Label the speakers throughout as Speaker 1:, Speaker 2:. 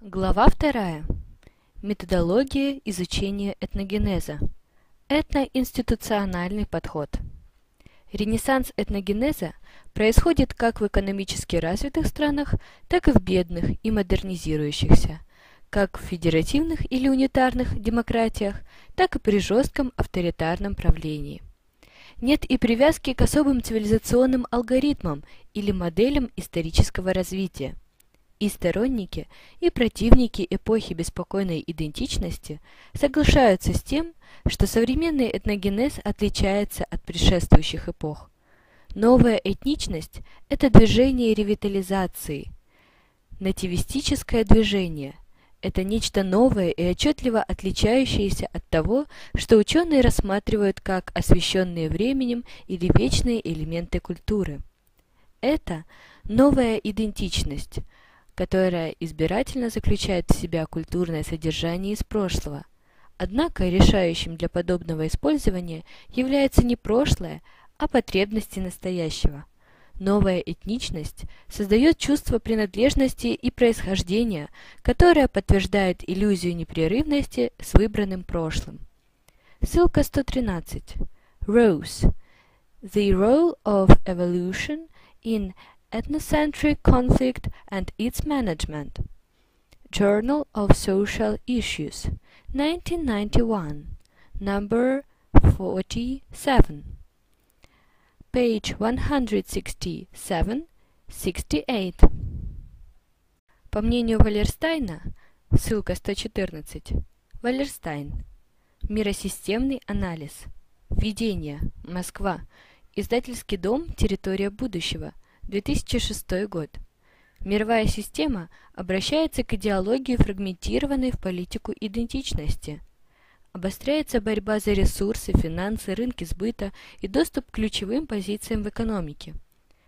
Speaker 1: Глава вторая. Методология изучения этногенеза. Этноинституциональный подход. Ренессанс этногенеза происходит как в экономически развитых странах, так и в бедных и модернизирующихся, как в федеративных или унитарных демократиях, так и при жестком авторитарном правлении. Нет и привязки к особым цивилизационным алгоритмам или моделям исторического развития – и сторонники, и противники эпохи беспокойной идентичности соглашаются с тем, что современный этногенез отличается от предшествующих эпох. Новая этничность – это движение ревитализации, нативистическое движение – это нечто новое и отчетливо отличающееся от того, что ученые рассматривают как освещенные временем или вечные элементы культуры. Это новая идентичность – которая избирательно заключает в себя культурное содержание из прошлого. Однако решающим для подобного использования является не прошлое, а потребности настоящего. Новая этничность создает чувство принадлежности и происхождения, которое подтверждает иллюзию непрерывности с выбранным прошлым. Ссылка 113. Rose. The role of evolution in Ethnocentric Conflict and Its Management. Journal of Social Issues, 1991, number 47, page 167-68. По мнению Валерстайна, ссылка 114, Валерстайн, Миросистемный анализ, Введение, Москва, Издательский дом. «Территория будущего», 2006 год. Мировая система обращается к идеологии, фрагментированной в политику идентичности. Обостряется борьба за ресурсы, финансы, рынки сбыта и доступ к ключевым позициям в экономике.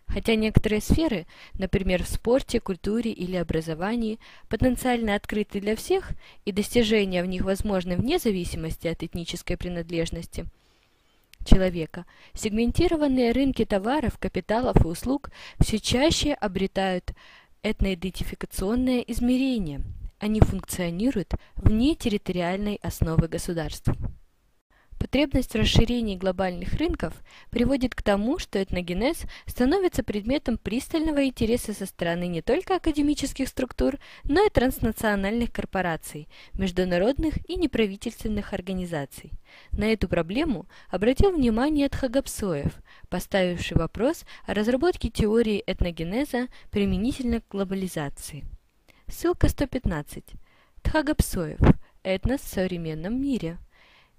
Speaker 1: Хотя некоторые сферы, например, в спорте, культуре или образовании, потенциально открыты для всех и достижения в них возможны вне зависимости от этнической принадлежности – человека. Сегментированные рынки товаров, капиталов и услуг все чаще обретают этноидентификационное измерение. Они функционируют вне территориальной основы государств. Потребность в расширении глобальных рынков приводит к тому, что этногенез становится предметом пристального интереса со стороны не только академических структур, но и транснациональных корпораций, международных и неправительственных организаций. На эту проблему обратил внимание Тхагапсоев, поставивший вопрос о разработке теории этногенеза применительно к глобализации. Ссылка 115. Тхагапсоев. Этнос в современном мире.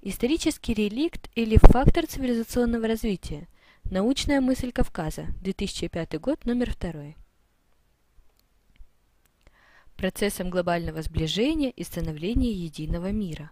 Speaker 1: Исторический реликт или фактор цивилизационного развития. Научная мысль Кавказа. 2005 год, номер 2. Процессом глобального сближения и становления единого мира.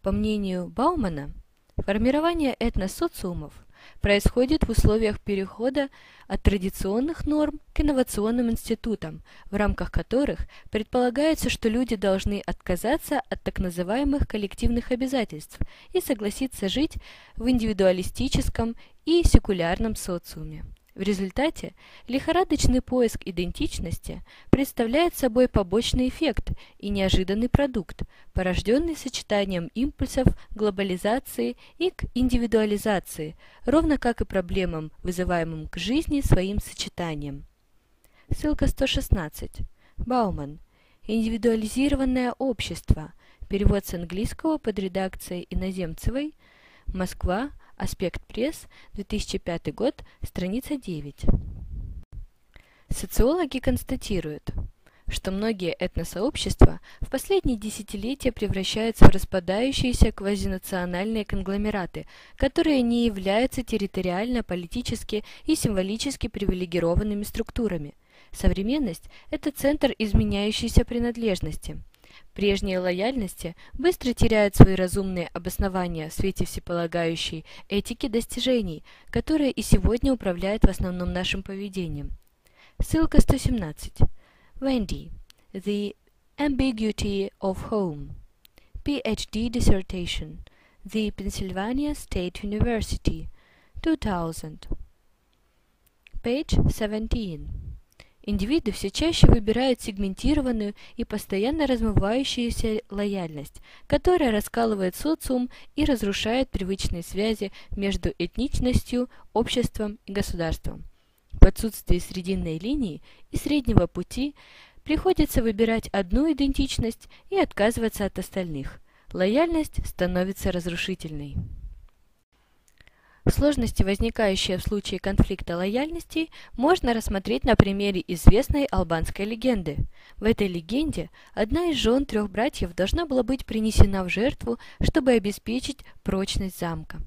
Speaker 1: По мнению Баумана, формирование этносоциумов происходит в условиях перехода от традиционных норм к инновационным институтам, в рамках которых предполагается, что люди должны отказаться от так называемых коллективных обязательств и согласиться жить в индивидуалистическом и секулярном социуме. В результате лихорадочный поиск идентичности представляет собой побочный эффект и неожиданный продукт, порожденный сочетанием импульсов глобализации и к индивидуализации, ровно как и проблемам, вызываемым к жизни своим сочетанием. Ссылка 116. Бауман. Индивидуализированное общество. Перевод с английского под редакцией Иноземцевой. Москва. Аспект пресс, 2005 год, страница 9. Социологи констатируют, что многие этносообщества в последние десятилетия превращаются в распадающиеся квазинациональные конгломераты, которые не являются территориально, политически и символически привилегированными структурами. Современность – это центр изменяющейся принадлежности – Прежние лояльности быстро теряют свои разумные обоснования в свете всеполагающей этики достижений, которая и сегодня управляет в основном нашим поведением. Ссылка 117. Wendy. The Ambiguity of Home. PhD dissertation. The Pennsylvania State University. 2000. Page 17. Индивиды все чаще выбирают сегментированную и постоянно размывающуюся лояльность, которая раскалывает социум и разрушает привычные связи между этничностью, обществом и государством. В отсутствии срединной линии и среднего пути приходится выбирать одну идентичность и отказываться от остальных. Лояльность становится разрушительной. Сложности, возникающие в случае конфликта лояльностей, можно рассмотреть на примере известной албанской легенды. В этой легенде одна из жен трех братьев должна была быть принесена в жертву, чтобы обеспечить прочность замка.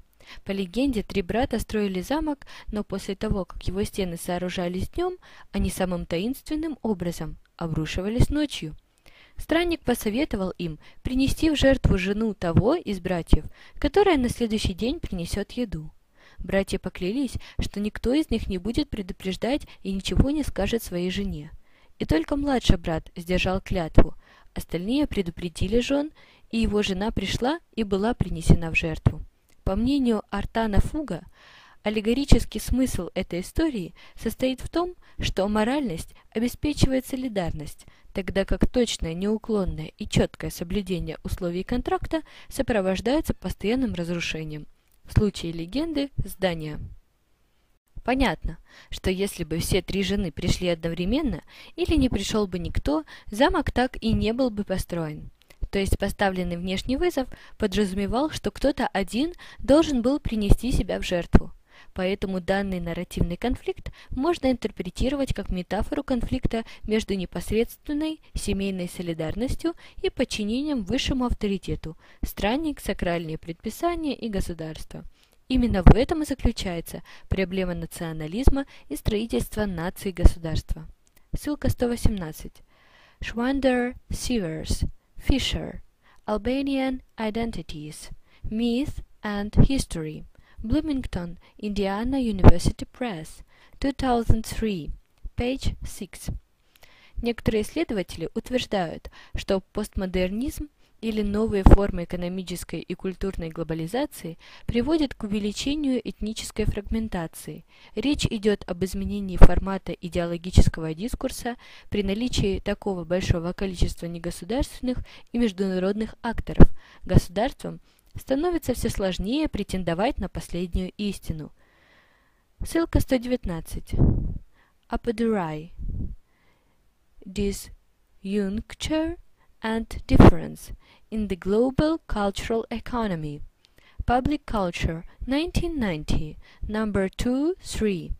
Speaker 1: По легенде, три брата строили замок, но после того, как его стены сооружались днем, они самым таинственным образом обрушивались ночью. Странник посоветовал им принести в жертву жену того из братьев, которая на следующий день принесет еду. Братья поклялись, что никто из них не будет предупреждать и ничего не скажет своей жене. И только младший брат сдержал клятву. Остальные предупредили жен, и его жена пришла и была принесена в жертву. По мнению Артана Фуга, аллегорический смысл этой истории состоит в том, что моральность обеспечивает солидарность, тогда как точное, неуклонное и четкое соблюдение условий контракта сопровождается постоянным разрушением – в случае легенды – здания. Понятно, что если бы все три жены пришли одновременно или не пришел бы никто, замок так и не был бы построен. То есть поставленный внешний вызов подразумевал, что кто-то один должен был принести себя в жертву. Поэтому данный нарративный конфликт можно интерпретировать как метафору конфликта между непосредственной семейной солидарностью и подчинением высшему авторитету, странник, сакральные предписания и государство. Именно в этом и заключается проблема национализма и строительства нации государства. Ссылка 118. Schwander, Sewers, Fisher. Albanian Identities. Myth and History. Bloomington, Indiana University Press, 2003, page 6. Некоторые исследователи утверждают, что постмодернизм или новые формы экономической и культурной глобализации приводят к увеличению этнической фрагментации. Речь идет об изменении формата идеологического дискурса при наличии такого большого количества негосударственных и международных акторов. Государством – становится все сложнее претендовать на последнюю истину. Ссылка 119. Apodurai. Disjuncture and difference in the global cultural economy. Public Culture, 1990, number 2-3,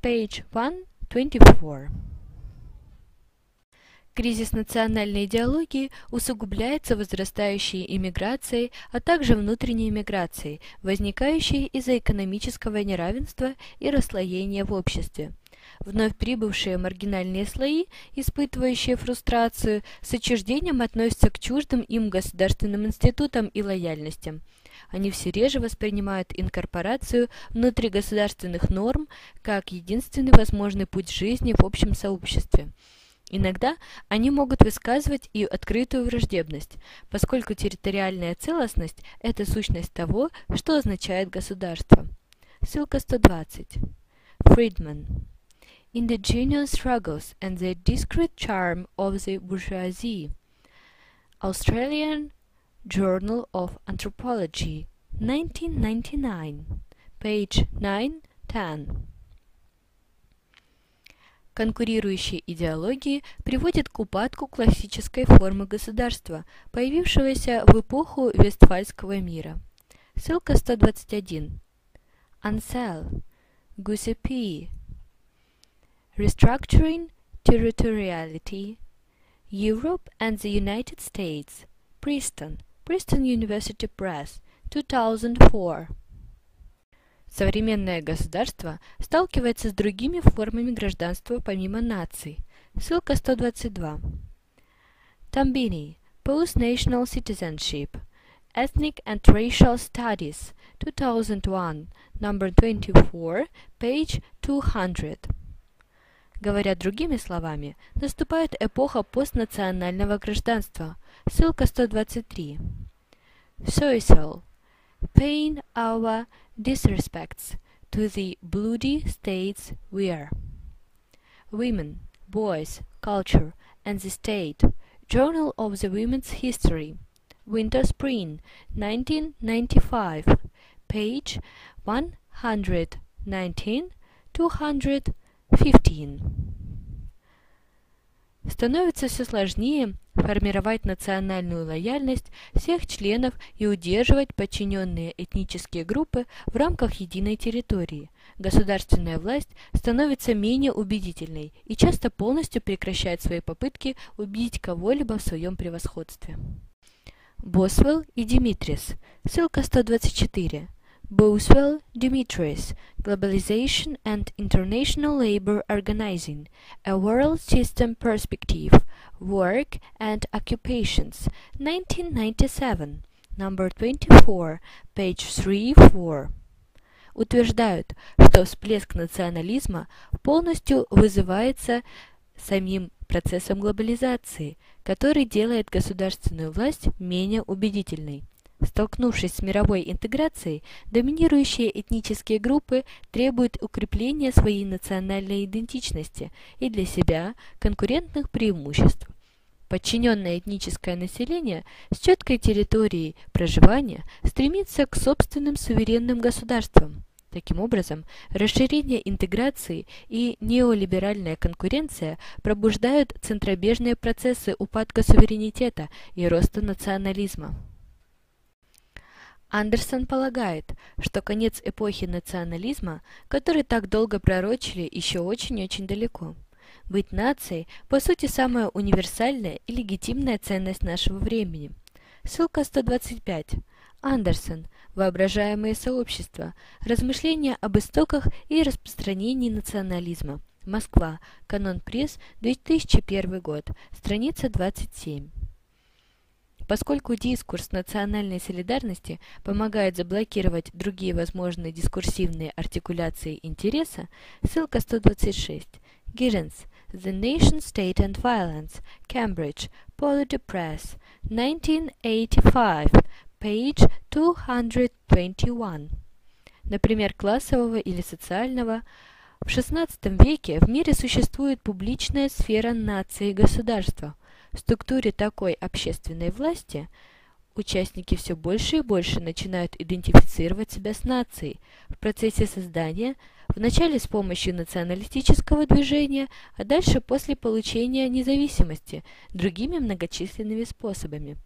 Speaker 1: page 124. Кризис национальной идеологии усугубляется возрастающей иммиграцией, а также внутренней миграцией, возникающей из-за экономического неравенства и расслоения в обществе. Вновь прибывшие маргинальные слои, испытывающие фрустрацию, с отчуждением относятся к чуждым им государственным институтам и лояльностям. Они все реже воспринимают инкорпорацию внутригосударственных норм как единственный возможный путь жизни в общем сообществе. Иногда они могут высказывать и открытую враждебность, поскольку территориальная целостность – это сущность того, что означает государство. Ссылка 120. Friedman. Indigenous Struggles and the Discrete Charm of the Bourgeoisie. Australian Journal of Anthropology, 1999, page 9-10. Конкурирующие идеологии приводят к упадку классической формы государства, появившегося в эпоху Вестфальского мира. Ссылка 121. Ansel, Giuseppe. Restructuring Territoriality. Europe and the United States. Princeton, Princeton University Press, 2004. Современное государство сталкивается с другими формами гражданства помимо наций. Ссылка 122. Тамбини. Post-National Citizenship. Ethnic and Racial Studies. 2001. Number 24. Page 200. Говоря другими словами, наступает эпоха постнационального гражданства. Ссылка 123. Social. Paying our disrespects to the bloody states we are. Women, Boys, Culture and the State, Journal of the Women's History, Winter-Spring, 1995, page 119-215. Становится все сложнее формировать национальную лояльность всех членов и удерживать подчиненные этнические группы в рамках единой территории. Государственная власть становится менее убедительной и часто полностью прекращает свои попытки убедить кого-либо в своем превосходстве. Босвелл и Димитрис. Ссылка 124. Boswell, Dimitris, Globalization and International Labor Organizing, A World System Perspective, Work and Occupations, 1997, number 24, page 3-4. Утверждают, что всплеск национализма полностью вызывается самим процессом глобализации, который делает государственную власть менее убедительной. Столкнувшись с мировой интеграцией, доминирующие этнические группы требуют укрепления своей национальной идентичности и для себя конкурентных преимуществ. Подчиненное этническое население с четкой территорией проживания стремится к собственным суверенным государствам. Таким образом, расширение интеграции и неолиберальная конкуренция пробуждают центробежные процессы упадка суверенитета и роста национализма. Андерсон полагает, что конец эпохи национализма, который так долго пророчили, еще очень-очень далеко. Быть нацией, по сути, самая универсальная и легитимная ценность нашего времени. Ссылка 125. Андерсон. Воображаемые сообщества. Размышления об истоках и распространении национализма. Москва. Канон Пресс. 2001 год. Страница 27. Поскольку дискурс национальной солидарности помогает заблокировать другие возможные дискурсивные артикуляции интереса, ссылка 126. Giddens, The Nation State and Violence, Cambridge, Polity Press, 1985, page 221. Например, классового или социального. В XVI веке в мире существует публичная сфера нации и государства – в структуре такой общественной власти участники все больше и больше начинают идентифицировать себя с нацией в процессе создания, вначале с помощью националистического движения, а дальше после получения независимости другими многочисленными способами.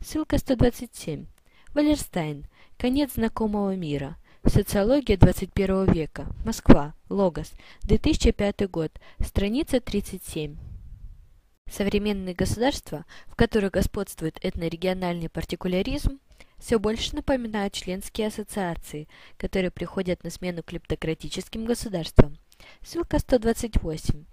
Speaker 1: Ссылка 127. Валерстайн. Конец знакомого мира. Социология 21 века. Москва. Логос. 2005 год. Страница 37. Современные государства, в которых господствует этнорегиональный партикуляризм, все больше напоминают членские ассоциации, которые приходят на смену клептократическим государствам. Ссылка 128.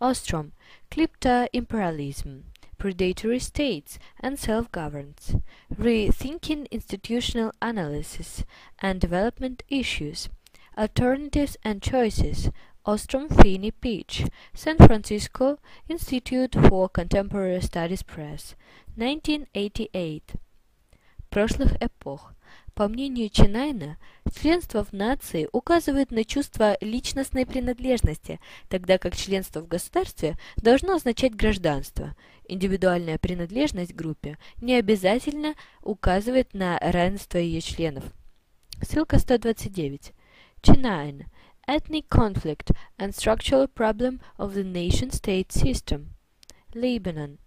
Speaker 1: Ostrom. Klepto-imperialism. Predatory states and self-governance. Rethinking institutional analysis and development issues. Alternatives and choices Ostrom Feeney Peach, San Francisco Institute for Contemporary Studies Press, 1988. Прошлых эпох. По мнению Чинайна, членство в нации указывает на чувство личностной принадлежности, тогда как членство в государстве должно означать гражданство. Индивидуальная принадлежность к группе не обязательно указывает на равенство ее членов. Ссылка 129. Чинайн. ethnic conflict and structural problem of the nation-state system. Lebanon.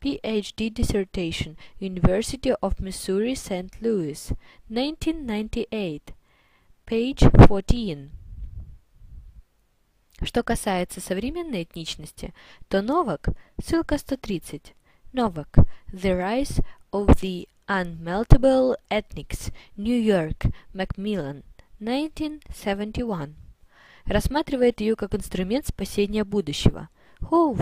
Speaker 1: PhD dissertation, University of Missouri St. Louis, 1998, page 14. Что касается современной этничности, то Новак, ссылка 130, Новак, The Rise of the Unmeltable Ethnics, New York, Macmillan, 1971 Рассматривает ее как инструмент спасения будущего. Хоув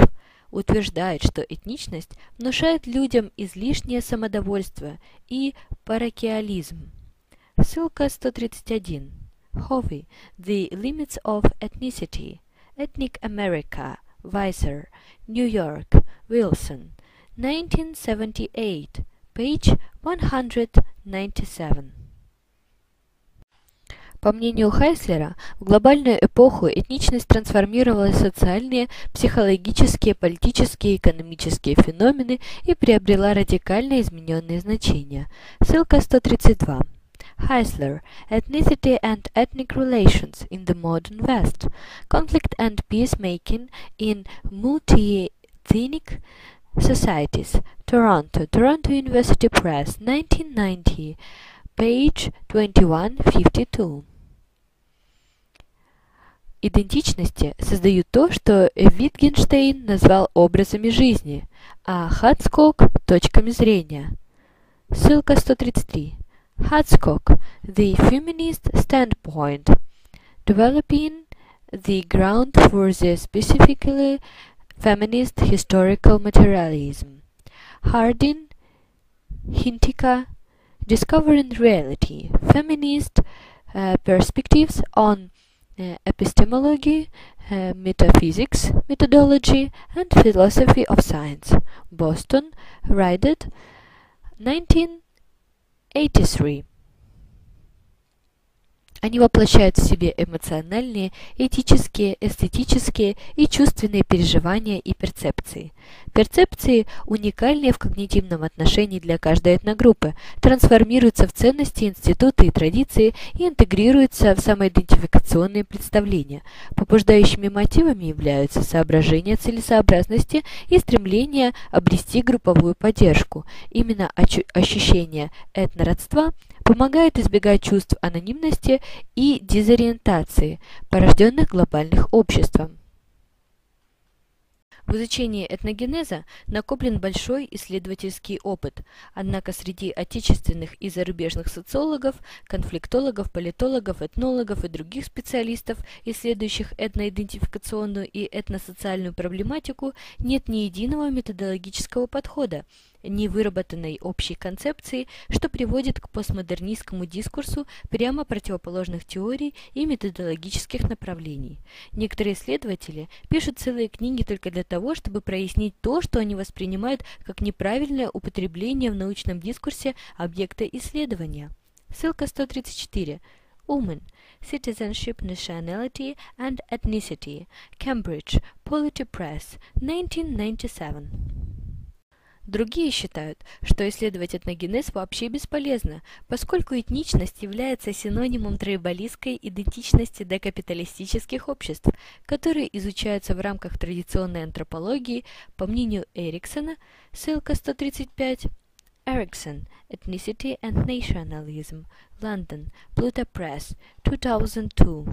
Speaker 1: утверждает, что этничность внушает людям излишнее самодовольство и паракиализм. Ссылка 131. Hovey, The Limits of Ethnicity, Ethnic America, Weiser, New York, Wilson, 1978, page 197. По мнению Хайслера, в глобальную эпоху этничность трансформировалась в социальные, психологические, политические экономические феномены и приобрела радикально измененные значения. Ссылка 132. Heisler, Ethnicity and Ethnic Relations in the Modern West, Conflict and Peacemaking in Multi-Ethnic Societies, Toronto, Toronto University Press, 1990, page 2152. Идентичности создают то, что Витгенштейн назвал образами жизни, а Хацкок – точками зрения. Ссылка 133. Hudskok, The Feminist Standpoint, Developing the Ground for the Specifically Feminist Historical Materialism. Hardin, Hintika, Discovering Reality, Feminist uh, Perspectives on uh, Epistemology, Metaphysics, Methodology, and Philosophy of Science. Boston, Ridet, 19 83. Они воплощают в себе эмоциональные, этические, эстетические и чувственные переживания и перцепции. Перцепции, уникальные в когнитивном отношении для каждой этногруппы, трансформируются в ценности, институты и традиции и интегрируются в самоидентификационные представления. Побуждающими мотивами являются соображения целесообразности и стремление обрести групповую поддержку. Именно ощущение этнородства – помогает избегать чувств анонимности и дезориентации, порожденных глобальным обществом. В изучении этногенеза накоплен большой исследовательский опыт, однако среди отечественных и зарубежных социологов, конфликтологов, политологов, этнологов и других специалистов, исследующих этноидентификационную и этносоциальную проблематику, нет ни единого методологического подхода, невыработанной общей концепции, что приводит к постмодернистскому дискурсу прямо противоположных теорий и методологических направлений. Некоторые исследователи пишут целые книги только для того, чтобы прояснить то, что они воспринимают как неправильное употребление в научном дискурсе объекта исследования. Ссылка 134. Woman, Citizenship, Nationality and Ethnicity, Cambridge, Polity Press, 1997. Другие считают, что исследовать этногенез вообще бесполезно, поскольку этничность является синонимом тройболистской идентичности декапиталистических обществ, которые изучаются в рамках традиционной антропологии, по мнению Эриксона, ссылка 135, Erickson, Ethnicity and Nationalism, London, Pluto Press, 2002.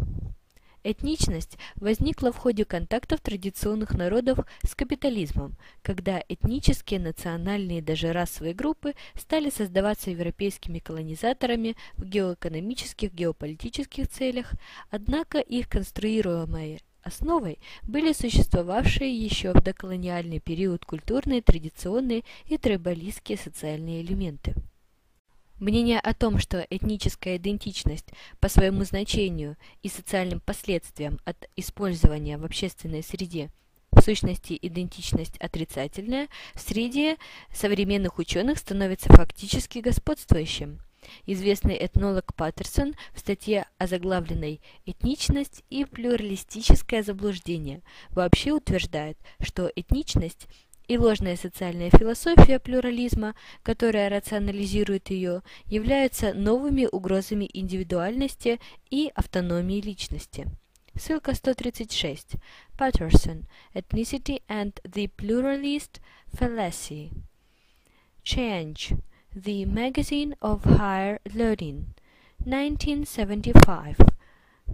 Speaker 1: Этничность возникла в ходе контактов традиционных народов с капитализмом, когда этнические, национальные и даже расовые группы стали создаваться европейскими колонизаторами в геоэкономических, геополитических целях, однако их конструируемые основой были существовавшие еще в доколониальный период культурные, традиционные и трайбалистские социальные элементы. Мнение о том, что этническая идентичность по своему значению и социальным последствиям от использования в общественной среде в сущности идентичность отрицательная, в среде современных ученых становится фактически господствующим. Известный этнолог Паттерсон в статье озаглавленной «Этничность и плюралистическое заблуждение» вообще утверждает, что этничность – и ложная социальная философия плюрализма, которая рационализирует ее, являются новыми угрозами индивидуальности и автономии личности. Ссылка 136. Patterson. Ethnicity and the Pluralist Fallacy. Change. The Magazine of Higher Learning. 1975.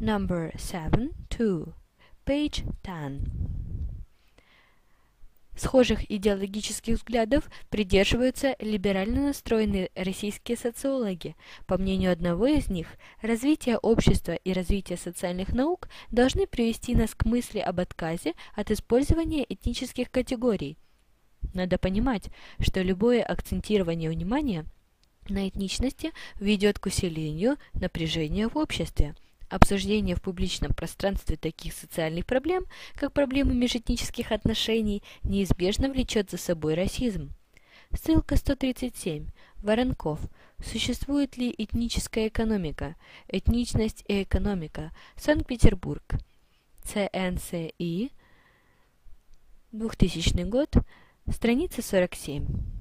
Speaker 1: Number 7, 2. Page 10. Схожих идеологических взглядов придерживаются либерально настроенные российские социологи. По мнению одного из них, развитие общества и развитие социальных наук должны привести нас к мысли об отказе от использования этнических категорий. Надо понимать, что любое акцентирование внимания на этничности ведет к усилению напряжения в обществе. Обсуждение в публичном пространстве таких социальных проблем, как проблемы межэтнических отношений, неизбежно влечет за собой расизм. Ссылка 137. Воронков. Существует ли этническая экономика? Этничность и экономика. Санкт-Петербург. ЦНСИ. 2000 год. Страница 47.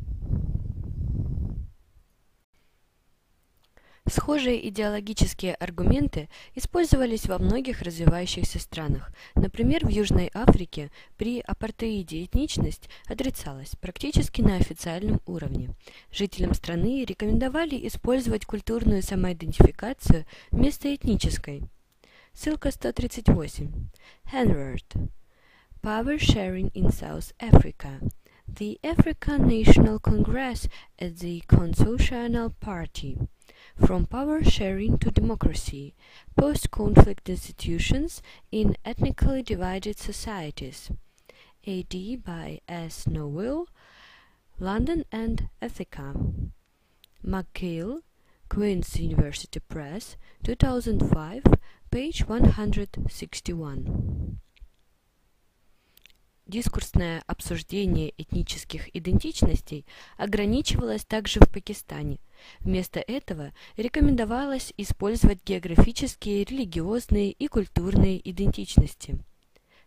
Speaker 1: Схожие идеологические аргументы использовались во многих развивающихся странах. Например, в Южной Африке при апартеиде этничность отрицалась практически на официальном уровне. Жителям страны рекомендовали использовать культурную самоидентификацию вместо этнической. Ссылка 138. Henward. Power Sharing in South Africa. The African National Congress at the Constitutional Party. From Power Sharing to Democracy Post-Conflict Institutions in Ethnically Divided Societies. AD by S. Nowell, London and Ethica. McGill, Queen's University Press, 2005, page 161. Дискурсное обсуждение этнических идентичностей ограничивалось также в Пакистане. Вместо этого рекомендовалось использовать географические, религиозные и культурные идентичности.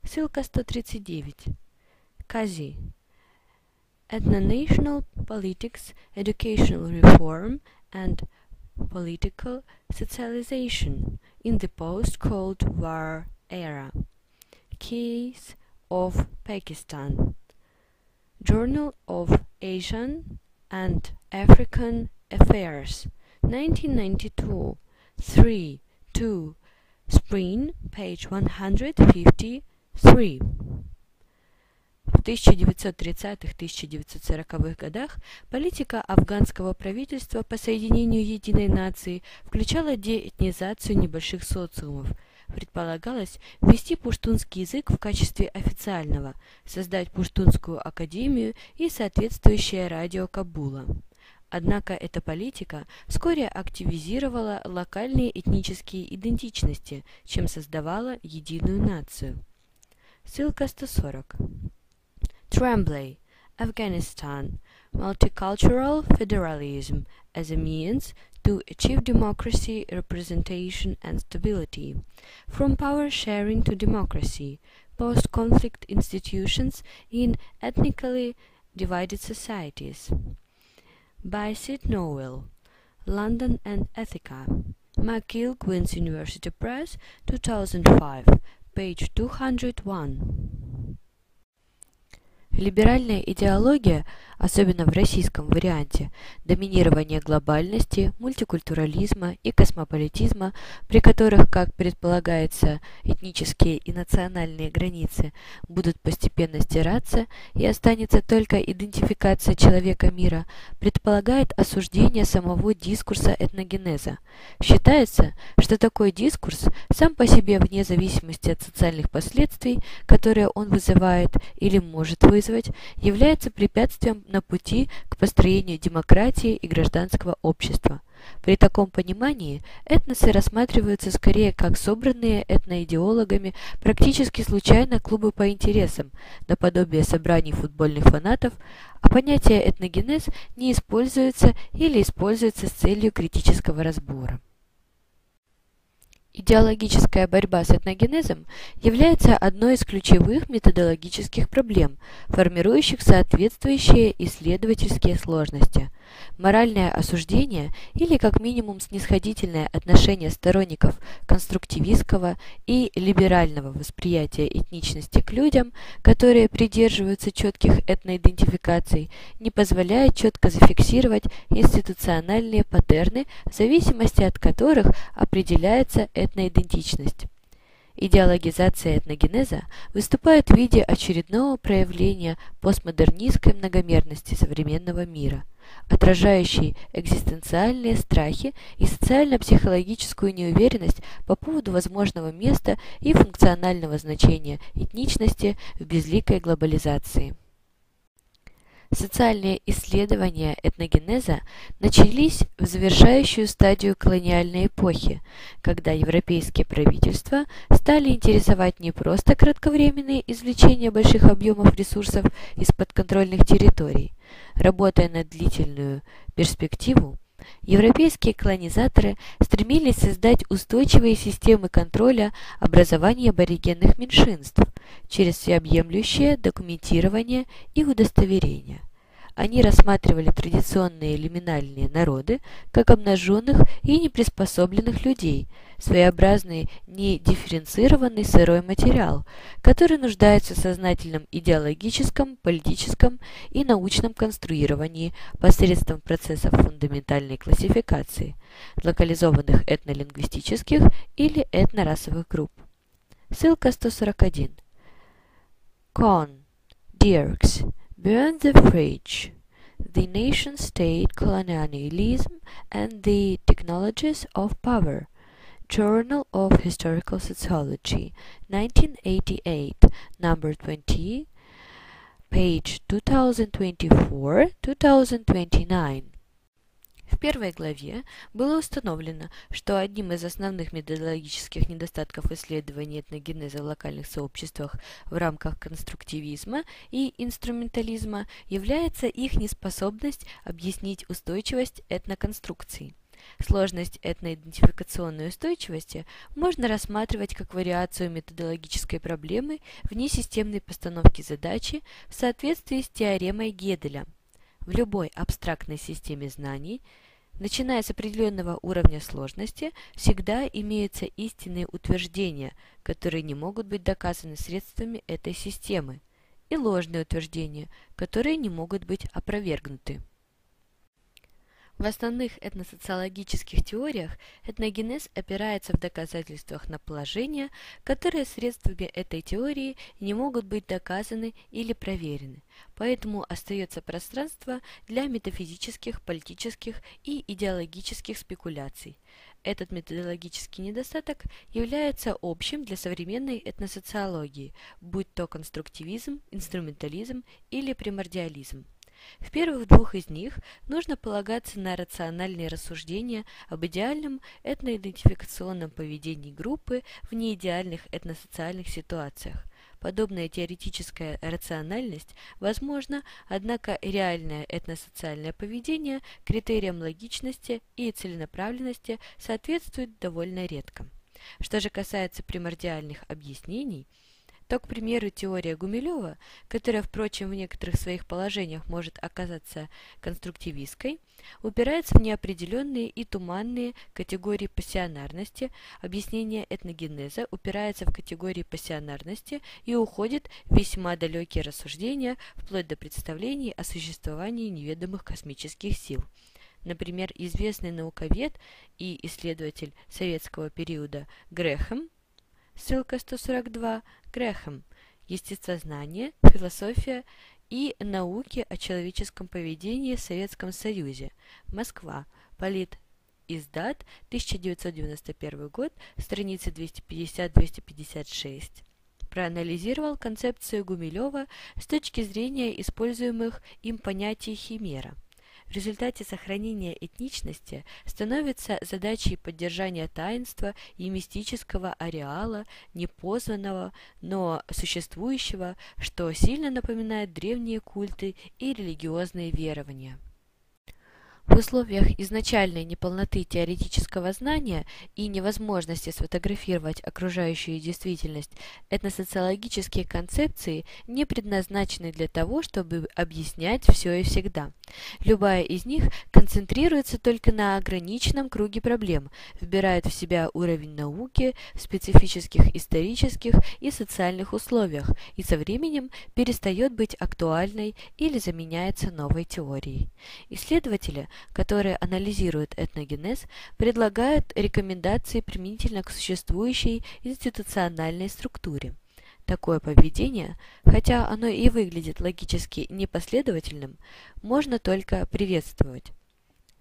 Speaker 1: Ссылка 139. Кази. Ethno-National Politics, Educational Reform and Political Socialization in the Post-Cold War Era. Case of Pakistan, Journal of Asian and African Affairs, 1992, 3, 2, Spring, page 153. В 1930-1940-х годах политика афганского правительства по соединению единой нации включала деэтнизацию небольших социумов – предполагалось ввести пуштунский язык в качестве официального, создать пуштунскую академию и соответствующее радио Кабула. Однако эта политика вскоре активизировала локальные этнические идентичности, чем создавала единую нацию. Ссылка 140. Tremblay, Afghanistan. Multicultural Federalism as a Means to achieve democracy, representation and stability. From power sharing to democracy, post-conflict institutions in ethnically divided societies. By Sid Nowell, London and Ethica. McGill Queen's University Press, 2005, page 201. Либеральная идеология, особенно в российском варианте, доминирование глобальности, мультикультурализма и космополитизма, при которых, как предполагается, этнические и национальные границы будут постепенно стираться и останется только идентификация человека мира, предполагает осуждение самого дискурса этногенеза. Считается, что такой дискурс сам по себе вне зависимости от социальных последствий, которые он вызывает или может вызвать, использовать, является препятствием на пути к построению демократии и гражданского общества. При таком понимании этносы рассматриваются скорее как собранные этноидеологами практически случайно клубы по интересам, наподобие собраний футбольных фанатов, а понятие этногенез не используется или используется с целью критического разбора. Идеологическая борьба с этногенезом является одной из ключевых методологических проблем, формирующих соответствующие исследовательские сложности. Моральное осуждение или как минимум снисходительное отношение сторонников конструктивистского и либерального восприятия этничности к людям, которые придерживаются четких этноидентификаций, не позволяет четко зафиксировать институциональные паттерны, в зависимости от которых определяется этноидентичность. Идеологизация этногенеза выступает в виде очередного проявления постмодернистской многомерности современного мира, отражающей экзистенциальные страхи и социально-психологическую неуверенность по поводу возможного места и функционального значения этничности в безликой глобализации. Социальные исследования этногенеза начались в завершающую стадию колониальной эпохи, когда европейские правительства стали интересовать не просто кратковременные извлечения больших объемов ресурсов из подконтрольных территорий, Работая на длительную перспективу, европейские колонизаторы стремились создать устойчивые системы контроля образования аборигенных меньшинств через всеобъемлющее документирование и удостоверение. Они рассматривали традиционные лиминальные народы как обнаженных и неприспособленных людей, своеобразный недифференцированный сырой материал, который нуждается в сознательном идеологическом, политическом и научном конструировании посредством процессов фундаментальной классификации, локализованных этнолингвистических или этнорасовых групп. Ссылка 141. Кон, Диркс, Beyond the Fridge, The Nation-State Colonialism and the Technologies of Power, Journal of Historical Sociology, 1988, number 20, page 2024-2029. В первой главе было установлено, что одним из основных методологических недостатков исследования этногенеза в локальных сообществах в рамках конструктивизма и инструментализма является их неспособность объяснить устойчивость этноконструкций. Сложность этноидентификационной устойчивости можно рассматривать как вариацию методологической проблемы внесистемной постановки задачи в соответствии с теоремой Геделя – в любой абстрактной системе знаний, начиная с определенного уровня сложности, всегда имеются истинные утверждения, которые не могут быть доказаны средствами этой системы, и ложные утверждения, которые не могут быть опровергнуты. В основных этносоциологических теориях этногенез опирается в доказательствах на положения, которые средствами этой теории не могут быть доказаны или проверены, поэтому остается пространство для метафизических, политических и идеологических спекуляций. Этот методологический недостаток является общим для современной этносоциологии, будь то конструктивизм, инструментализм или примордиализм. В первых двух из них нужно полагаться на рациональные рассуждения об идеальном этноидентификационном поведении группы в неидеальных этносоциальных ситуациях. Подобная теоретическая рациональность возможна, однако реальное этносоциальное поведение критериям логичности и целенаправленности соответствует довольно редко. Что же касается примордиальных объяснений – то, к примеру, теория Гумилева, которая, впрочем, в некоторых своих положениях может оказаться конструктивистской, упирается в неопределенные и туманные категории пассионарности, объяснение этногенеза упирается в категории пассионарности и уходит в весьма далекие рассуждения, вплоть до представлений о существовании неведомых космических сил. Например, известный науковед и исследователь советского периода Грэхэм ссылка 142, Грэхэм, Естествознание, философия и науки о человеческом поведении в Советском Союзе, Москва, Полит Издат, 1991 год, страницы 250-256. Проанализировал концепцию Гумилева с точки зрения используемых им понятий химера – в результате сохранения этничности становится задачей поддержания таинства и мистического ареала, непознанного, но существующего, что сильно напоминает древние культы и религиозные верования. В условиях изначальной неполноты теоретического знания и невозможности сфотографировать окружающую действительность, этносоциологические концепции не предназначены для того, чтобы объяснять все и всегда. Любая из них концентрируется только на ограниченном круге проблем, вбирает в себя уровень науки в специфических исторических и социальных условиях и со временем перестает быть актуальной или заменяется новой теорией. Исследователи которые анализируют этногенез, предлагают рекомендации применительно к существующей институциональной структуре. Такое поведение, хотя оно и выглядит логически непоследовательным, можно только приветствовать.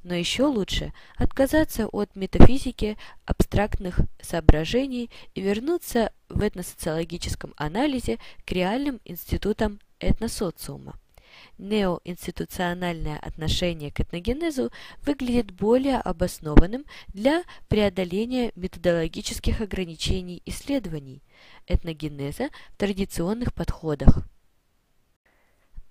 Speaker 1: Но еще лучше отказаться от метафизики абстрактных соображений и вернуться в этносоциологическом анализе к реальным институтам этносоциума неоинституциональное отношение к этногенезу выглядит более обоснованным для преодоления методологических ограничений исследований этногенеза в традиционных подходах.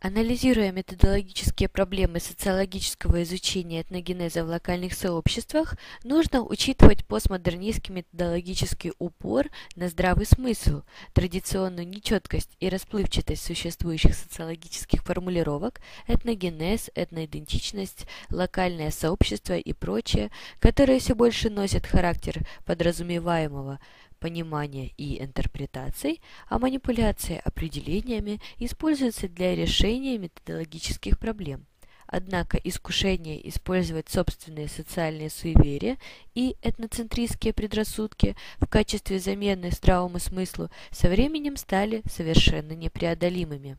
Speaker 1: Анализируя методологические проблемы социологического изучения этногенеза в локальных сообществах, нужно учитывать постмодернистский методологический упор на здравый смысл, традиционную нечеткость и расплывчатость существующих социологических формулировок, этногенез, этноидентичность, локальное сообщество и прочее, которые все больше носят характер подразумеваемого понимания и интерпретаций, а манипуляция определениями используется для решения методологических проблем. Однако искушение использовать собственные социальные суеверия и этноцентристские предрассудки в качестве замены здравому смыслу со временем стали совершенно непреодолимыми.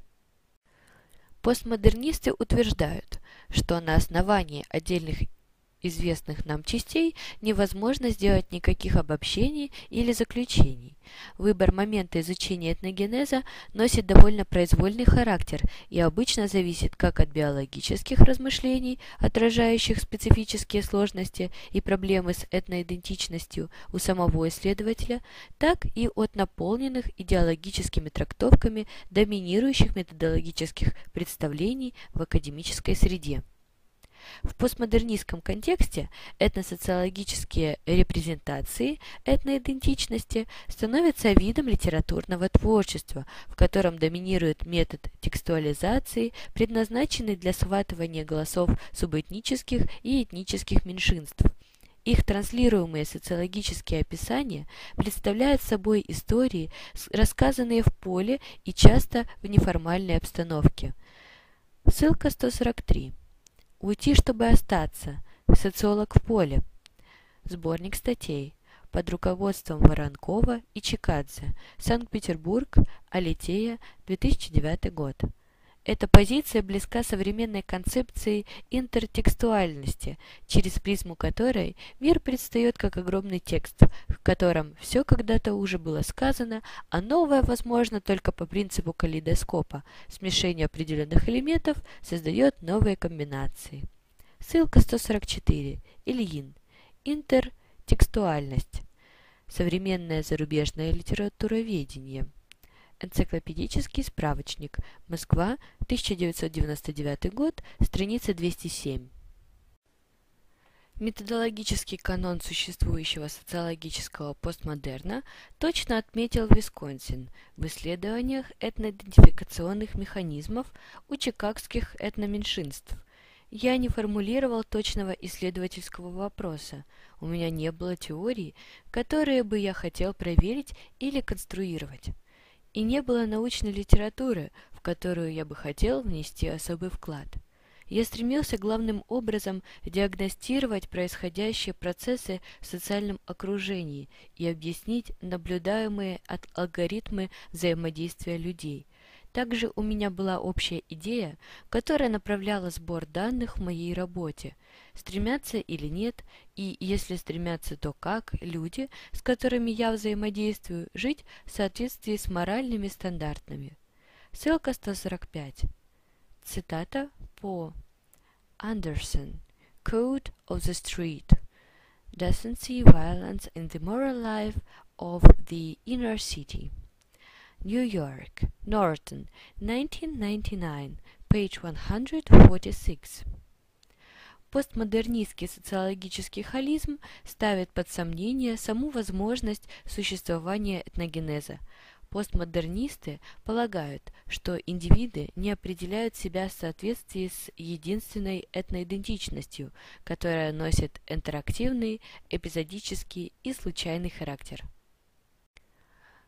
Speaker 1: Постмодернисты утверждают, что на основании отдельных известных нам частей невозможно сделать никаких обобщений или заключений. Выбор момента изучения этногенеза носит довольно произвольный характер и обычно зависит как от биологических размышлений, отражающих специфические сложности и проблемы с этноидентичностью у самого исследователя, так и от наполненных идеологическими трактовками доминирующих методологических представлений в академической среде. В постмодернистском контексте этносоциологические репрезентации этноидентичности становятся видом литературного творчества, в котором доминирует метод текстуализации, предназначенный для схватывания голосов субэтнических и этнических меньшинств. Их транслируемые социологические описания представляют собой истории, рассказанные в поле и часто в неформальной обстановке. Ссылка 143. Уйти, чтобы остаться. Социолог в поле. Сборник статей. Под руководством Воронкова и Чикадзе. Санкт-Петербург. Алитея. 2009 год. Эта позиция близка современной концепции интертекстуальности, через призму которой мир предстает как огромный текст, в котором все когда-то уже было сказано, а новое возможно только по принципу калейдоскопа. Смешение определенных элементов создает новые комбинации. Ссылка 144. Ильин. Интертекстуальность. Современное зарубежное литературоведение. Энциклопедический справочник. Москва, 1999 год, страница 207. Методологический канон существующего социологического постмодерна точно отметил Висконсин в исследованиях этноидентификационных механизмов у чикагских этноменьшинств. Я не формулировал точного исследовательского вопроса, у меня не было теорий, которые бы я хотел проверить или конструировать и не было научной литературы, в которую я бы хотел внести особый вклад. Я стремился главным образом диагностировать происходящие процессы в социальном окружении и объяснить наблюдаемые от алгоритмы взаимодействия людей – также у меня была общая идея, которая направляла сбор данных в моей работе. Стремятся или нет, и если стремятся, то как люди, с которыми я взаимодействую, жить в соответствии с моральными стандартами. Ссылка 145. Цитата по Андерсон. Code of the Street. Decency, violence in the moral life of the inner city. New York, Norton, 1999, page 146. Постмодернистский социологический холизм ставит под сомнение саму возможность существования этногенеза. Постмодернисты полагают, что индивиды не определяют себя в соответствии с единственной этноидентичностью, которая носит интерактивный, эпизодический и случайный характер.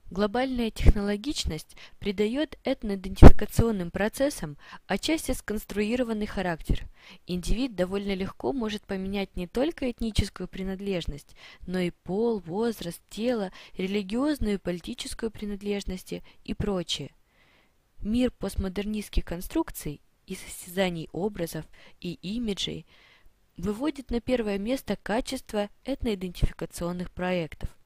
Speaker 1: Глобальная технологичность придает этноидентификационным процессам отчасти сконструированный характер. Индивид довольно легко может поменять не только этническую принадлежность, но и пол, возраст, тело, религиозную и политическую принадлежности и прочее. Мир постмодернистских конструкций и состязаний образов и имиджей выводит на первое место качество этноидентификационных проектов.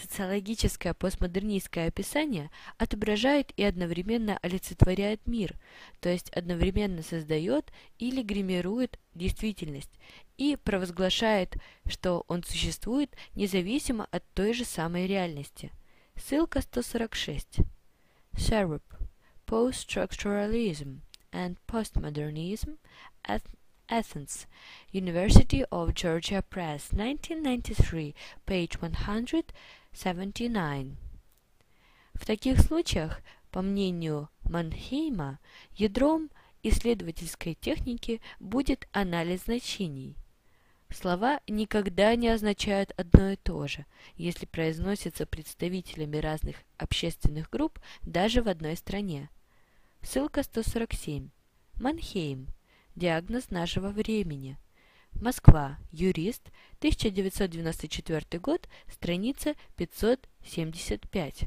Speaker 1: Социологическое постмодернистское описание отображает и одновременно олицетворяет мир, то есть одновременно создает или гримирует действительность и провозглашает, что он существует независимо от той же самой реальности. Ссылка 146. Sharp. Post-structuralism. and Postmodernism, Athens, University of Georgia Press, 1993, page 179. В таких случаях, по мнению Манхейма, ядром исследовательской техники будет анализ значений – Слова никогда не означают одно и то же, если произносятся представителями разных общественных групп даже в одной стране. Ссылка 147. Манхейм. Диагноз нашего времени. Москва. Юрист. 1994 год. Страница 575.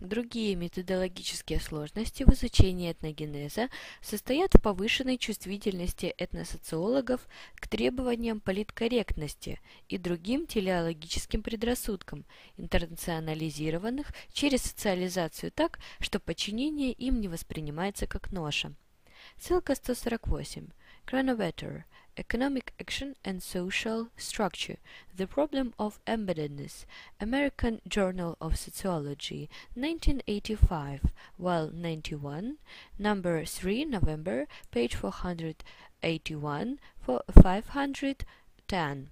Speaker 1: Другие методологические сложности в изучении этногенеза состоят в повышенной чувствительности этносоциологов к требованиям политкорректности и другим телеологическим предрассудкам, интернационализированных через социализацию так, что подчинение им не воспринимается как ноша. Ссылка 148. Chronometer. Economic Action and Social Structure, The Problem of Embeddedness, American Journal of Sociology, 1985, Well 91, number 3, November, page 481, 510.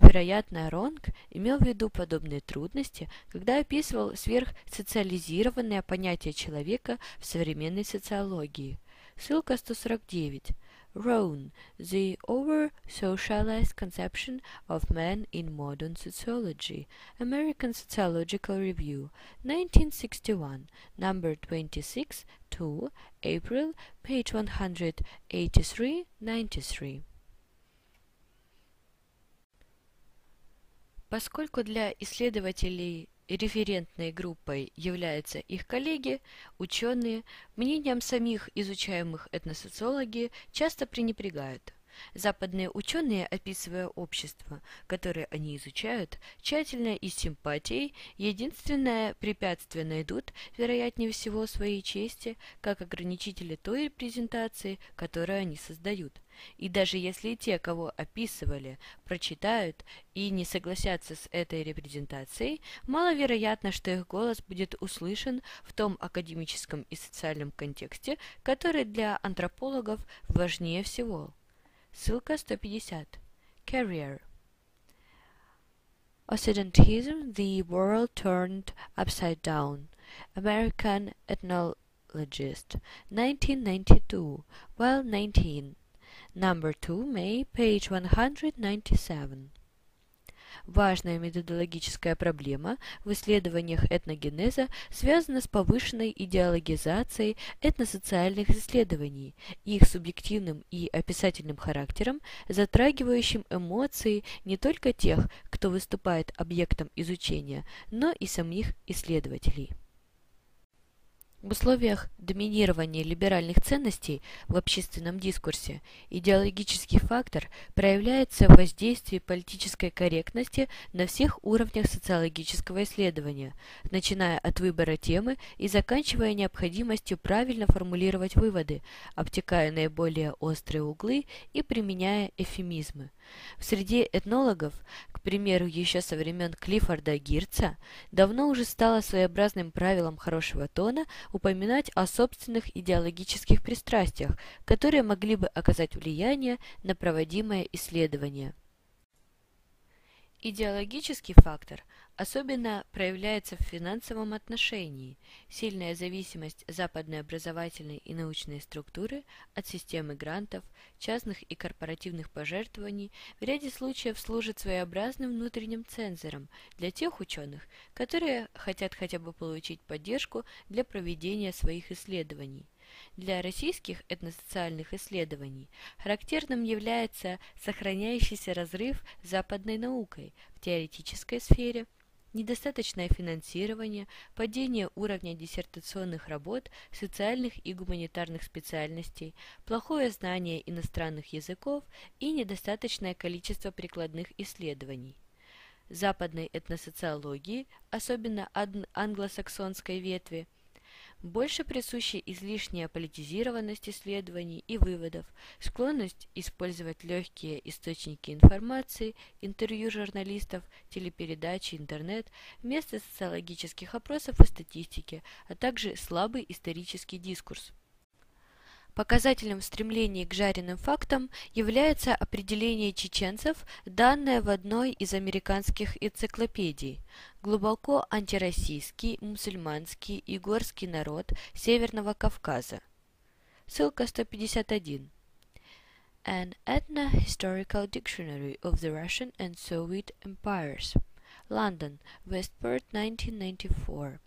Speaker 1: Вероятно, Ронг имел в виду подобные трудности, когда описывал сверхсоциализированное понятие человека в современной социологии. – Ссылка 149. Rohn, The Over-Socialized Conception of Man in Modern Sociology, American Sociological Review, 1961, number 26, 2, April, page 183-93. Поскольку для исследователей Референтной группой являются их коллеги, ученые, мнением самих изучаемых этносоциологи часто пренебрегают. Западные ученые, описывая общество, которое они изучают, тщательно и с симпатией, единственное препятствие найдут, вероятнее всего, своей чести, как ограничители той репрезентации, которую они создают. И даже если те, кого описывали, прочитают и не согласятся с этой репрезентацией, маловероятно, что их голос будет услышан в том академическом и социальном контексте, который для антропологов важнее всего. Ссылка 150. Carrier. Occidentism, the world turned upside down. American Ethnologist, 1992, well 19. Number 2, May, page 197. Важная методологическая проблема в исследованиях этногенеза связана с повышенной идеологизацией этносоциальных исследований, их субъективным и описательным характером, затрагивающим эмоции не только тех, кто выступает объектом изучения, но и самих исследователей. В условиях доминирования либеральных ценностей в общественном дискурсе идеологический фактор проявляется в воздействии политической корректности на всех уровнях социологического исследования, начиная от выбора темы и заканчивая необходимостью правильно формулировать выводы, обтекая наиболее острые углы и применяя эфемизмы. В среде этнологов, примеру, еще со времен Клиффорда Гирца, давно уже стало своеобразным правилом хорошего тона упоминать о собственных идеологических пристрастиях, которые могли бы оказать влияние на проводимое исследование. Идеологический фактор особенно проявляется в финансовом отношении. Сильная зависимость западной образовательной и научной структуры от системы грантов, частных и корпоративных пожертвований в ряде случаев служит своеобразным внутренним цензором для тех ученых, которые хотят хотя бы получить поддержку для проведения своих исследований. Для российских этносоциальных исследований характерным является сохраняющийся разрыв с западной наукой в теоретической сфере, недостаточное финансирование, падение уровня диссертационных работ, социальных и гуманитарных специальностей, плохое знание иностранных языков и недостаточное количество прикладных исследований. Западной этносоциологии, особенно англосаксонской ветви, больше присущи излишняя политизированность исследований и выводов, склонность использовать легкие источники информации, интервью журналистов, телепередачи, интернет вместо социологических опросов и статистики, а также слабый исторический дискурс. Показателем стремления к жареным фактам является определение чеченцев, данное в одной из американских энциклопедий. Глубоко антироссийский, мусульманский и горский народ Северного Кавказа. Ссылка 151. An Ethno-Historical Dictionary of the Russian and Soviet Empires. London, Westport, 1994.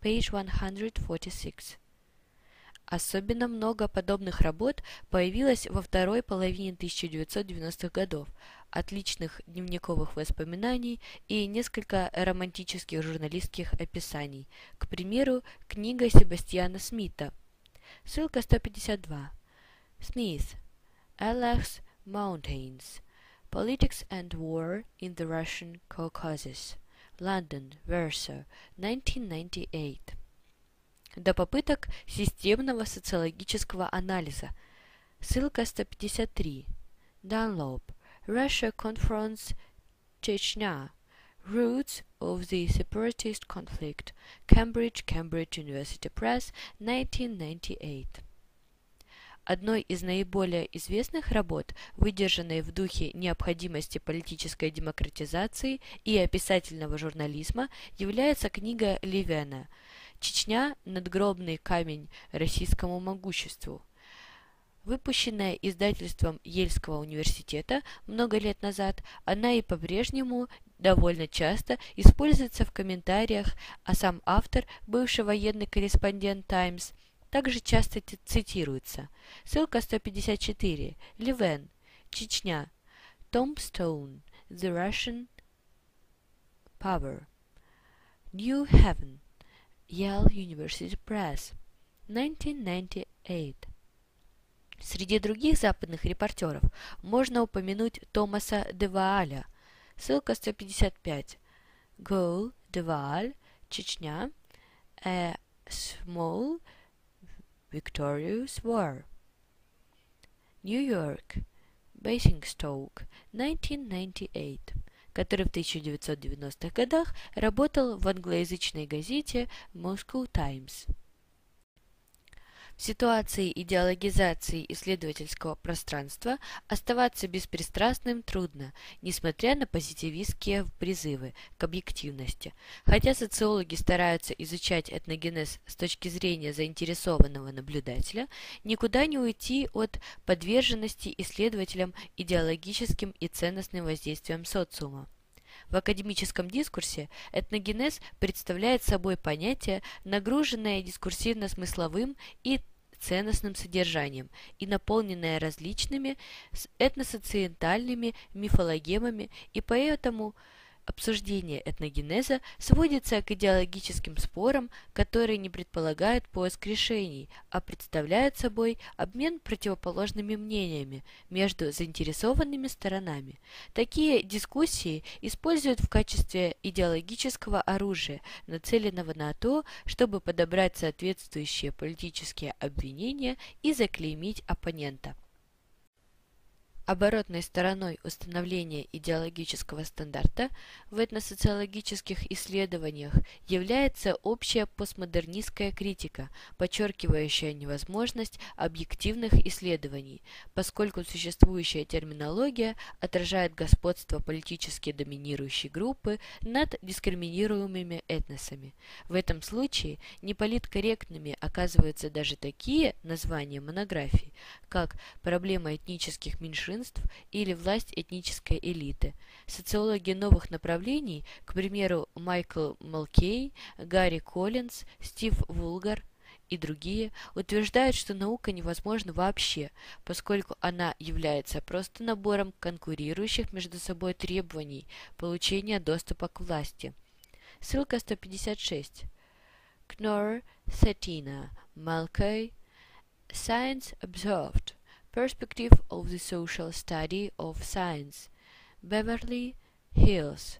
Speaker 1: Page 146. Особенно много подобных работ появилось во второй половине 1990-х годов, отличных дневниковых воспоминаний и несколько романтических журналистских описаний, к примеру, книга Себастьяна Смита. Ссылка 152. Смит. Alex Mountains. Politics and War in the Russian Caucasus. London, Verso, 1998 до попыток системного социологического анализа. Ссылка 153. Dunlop. Russia confronts Chechnya. Roots of the Separatist Conflict. Cambridge, Cambridge University Press, 1998. Одной из наиболее известных работ, выдержанной в духе необходимости политической демократизации и описательного журнализма, является книга Ливена Чечня – надгробный камень российскому могуществу. Выпущенная издательством Ельского университета много лет назад, она и по-прежнему довольно часто используется в комментариях, а сам автор, бывший военный корреспондент «Таймс», также часто цитируется. Ссылка 154. Ливен. Чечня. Tombstone. The Russian Power. New Heaven. Yale University Press, 1998. Среди других западных репортеров можно упомянуть Томаса Девааля, ссылка 155. Goal, Девааль, Чечня, A Small Victorious War. New York, Basingstoke, 1998 который в 1990-х годах работал в англоязычной газете Moscow Times. Ситуации идеологизации исследовательского пространства оставаться беспристрастным трудно, несмотря на позитивистские призывы к объективности. Хотя социологи стараются изучать этногенез с точки зрения заинтересованного наблюдателя, никуда не уйти от подверженности исследователям идеологическим и ценностным воздействиям социума. В академическом дискурсе этногенез представляет собой понятие, нагруженное дискурсивно-смысловым и ценностным содержанием и наполненное различными этносоциентальными мифологемами и поэтому Обсуждение этногенеза сводится к идеологическим спорам, которые не предполагают поиск решений, а представляют собой обмен противоположными мнениями между заинтересованными сторонами. Такие дискуссии используют в качестве идеологического оружия, нацеленного на то, чтобы подобрать соответствующие политические обвинения и заклеймить оппонента. Оборотной стороной установления идеологического стандарта в этносоциологических исследованиях является общая постмодернистская критика, подчеркивающая невозможность объективных исследований, поскольку существующая терминология отражает господство политически доминирующей группы над дискриминируемыми этносами. В этом случае неполиткорректными оказываются даже такие названия монографий, как «Проблема этнических меньшинств меньшинств или власть этнической элиты. Социологи новых направлений, к примеру, Майкл Малкей, Гарри Коллинз, Стив Вулгар и другие, утверждают, что наука невозможна вообще, поскольку она является просто набором конкурирующих между собой требований получения доступа к власти. Ссылка 156. Knorr, Cetina, Malkay, Science Observed. Perspective of the Social Study of Science. Beverly Hills.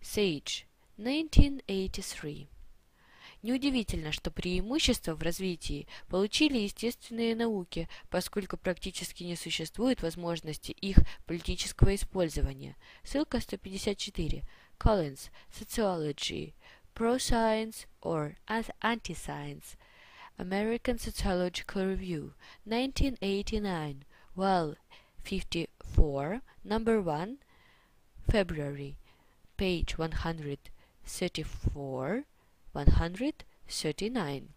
Speaker 1: Sage, 1983. Неудивительно, что преимущество в развитии получили естественные науки, поскольку практически не существует возможности их политического использования. Ссылка 154. Collins. Sociology. Pro-science or anti-science. American Sociological Review. 1989. Well, 54. Number 1. February. Page 134. 139.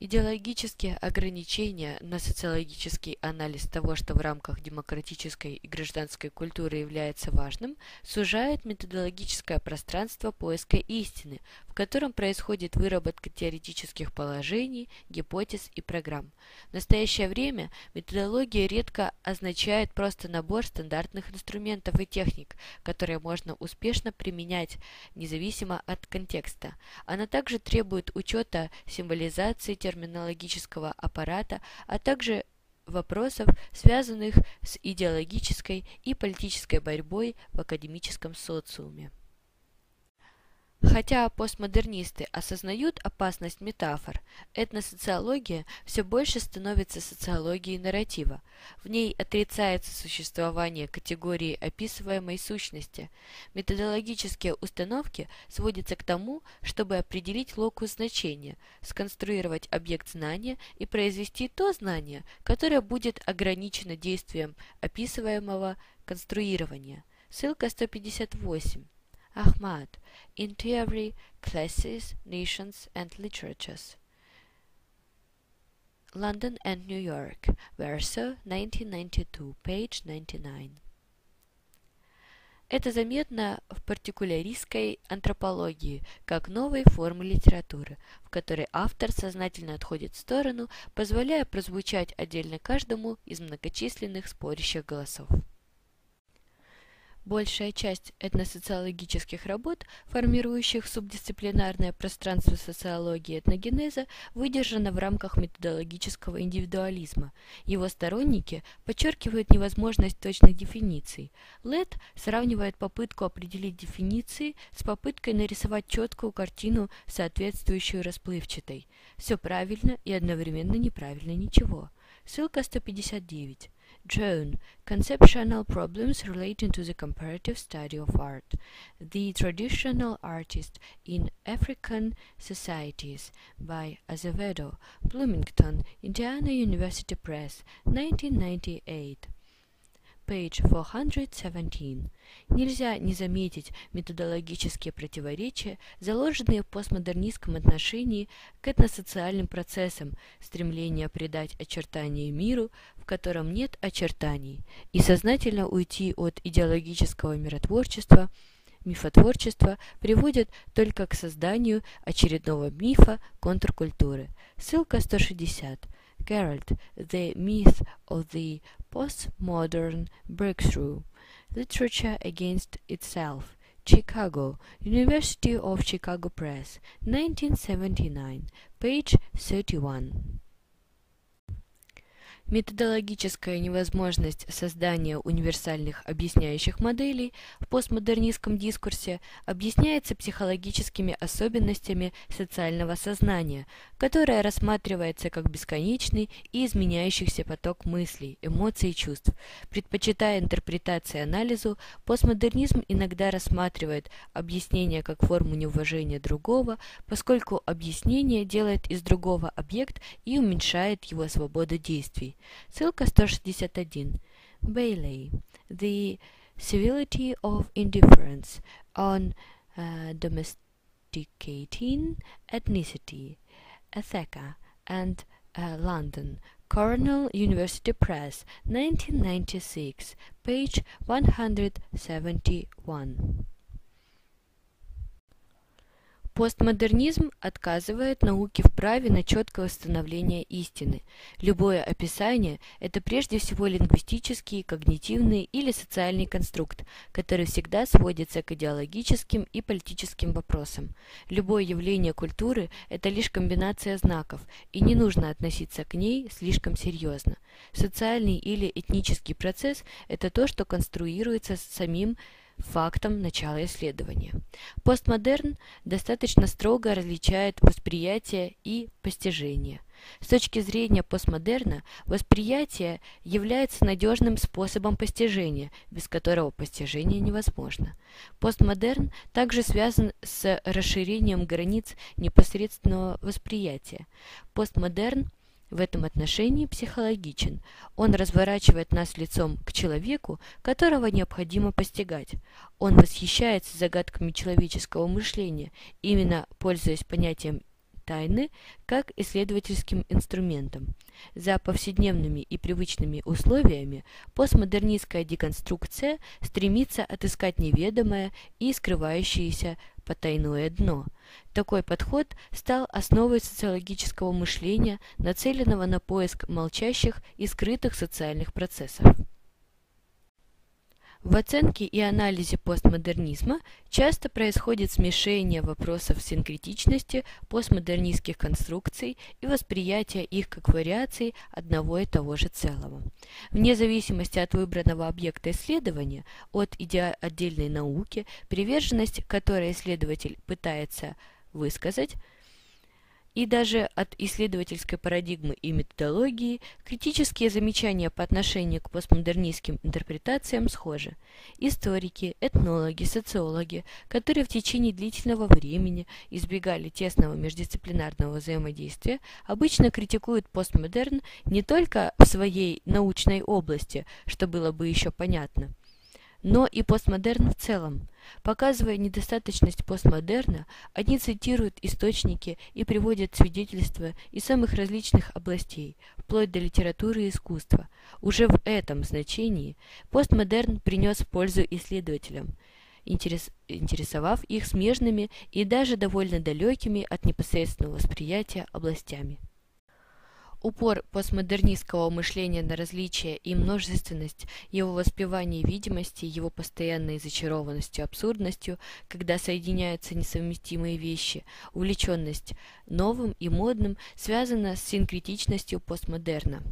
Speaker 1: Идеологические ограничения на социологический анализ того, что в рамках демократической и гражданской культуры является важным, сужают методологическое пространство поиска истины, в котором происходит выработка теоретических положений, гипотез и программ. В настоящее время методология редко означает просто набор стандартных инструментов и техник, которые можно успешно применять независимо от контекста. Она также требует учета символизации терминологического аппарата, а также вопросов, связанных с идеологической и политической борьбой в академическом социуме. Хотя постмодернисты осознают опасность метафор, этносоциология все больше становится социологией нарратива. В ней отрицается существование категории описываемой сущности. Методологические установки сводятся к тому, чтобы определить локус значения, сконструировать объект знания и произвести то знание, которое будет ограничено действием описываемого конструирования. Ссылка 158. Ahmad, in Theory, Classes, Nations and Literatures. London and New York, Verso, 1992, page 99. Это заметно в партикуляристской антропологии, как новой формы литературы, в которой автор сознательно отходит в сторону, позволяя прозвучать отдельно каждому из многочисленных спорящих голосов. Большая часть этносоциологических работ, формирующих субдисциплинарное пространство социологии этногенеза, выдержана в рамках методологического индивидуализма. Его сторонники подчеркивают невозможность точных дефиниций. Лед сравнивает попытку определить дефиниции с попыткой нарисовать четкую картину, соответствующую расплывчатой. Все правильно и одновременно неправильно ничего. Ссылка 159. Drone Conceptual Problems Relating to the Comparative Study of Art. The Traditional Artist in African Societies by Azevedo, Bloomington, Indiana University Press, 1998 page 417. Нельзя не заметить методологические противоречия, заложенные в постмодернистском отношении к этносоциальным процессам, стремление придать очертания миру, в котором нет очертаний, и сознательно уйти от идеологического миротворчества, мифотворчества приводит только к созданию очередного мифа контркультуры. Ссылка 160. Geralt, The Myth of the Postmodern Breakthrough Literature Against Itself, Chicago, University of Chicago Press, 1979, page 31. Методологическая невозможность создания универсальных объясняющих моделей в постмодернистском дискурсе объясняется психологическими особенностями социального сознания, которое рассматривается как бесконечный и изменяющийся поток мыслей, эмоций и чувств. Предпочитая интерпретации анализу, постмодернизм иногда рассматривает объяснение как форму неуважения другого, поскольку объяснение делает из другого объект и уменьшает его свободу действий. Ссылка 161. Bailey. The Civility of Indifference on uh, Domesticating Ethnicity. Atheka and uh, London. Cornell University Press, 1996, page 171. Постмодернизм отказывает науке в праве на четкое восстановление истины. Любое описание – это прежде всего лингвистический, когнитивный или социальный конструкт, который всегда сводится к идеологическим и политическим вопросам. Любое явление культуры – это лишь комбинация знаков, и не нужно относиться к ней слишком серьезно. Социальный или этнический процесс – это то, что конструируется самим фактом начала исследования. Постмодерн достаточно строго различает восприятие и постижение. С точки зрения постмодерна, восприятие является надежным способом постижения, без которого постижение невозможно. Постмодерн также связан с расширением границ непосредственного восприятия. Постмодерн в этом отношении психологичен. Он разворачивает нас лицом к человеку, которого необходимо постигать. Он восхищается загадками человеческого мышления, именно пользуясь понятием тайны как исследовательским инструментом. За повседневными и привычными условиями постмодернистская деконструкция стремится отыскать неведомое и скрывающееся потайное дно. Такой подход стал основой социологического мышления, нацеленного на поиск молчащих и скрытых социальных процессов. В оценке и анализе постмодернизма часто происходит смешение вопросов синкретичности постмодернистских конструкций и восприятия их как вариаций одного и того же целого. Вне зависимости от выбранного объекта исследования, от идеи отдельной науки, приверженность, которой исследователь пытается высказать, и даже от исследовательской парадигмы и методологии критические замечания по отношению к постмодернистским интерпретациям схожи. Историки, этнологи, социологи, которые в течение длительного времени избегали тесного междисциплинарного взаимодействия, обычно критикуют постмодерн не только в своей научной области, что было бы еще понятно, но и постмодерн в целом. Показывая недостаточность постмодерна, они цитируют источники и приводят свидетельства из самых различных областей, вплоть до литературы и искусства. Уже в этом значении постмодерн принес пользу исследователям, интерес, интересовав их смежными и даже довольно далекими от непосредственного восприятия областями. Упор постмодернистского мышления на различие и множественность, его воспевание видимости, его постоянной зачарованностью, абсурдностью, когда соединяются несовместимые вещи, увлеченность новым и модным, связана с синкретичностью постмодерна.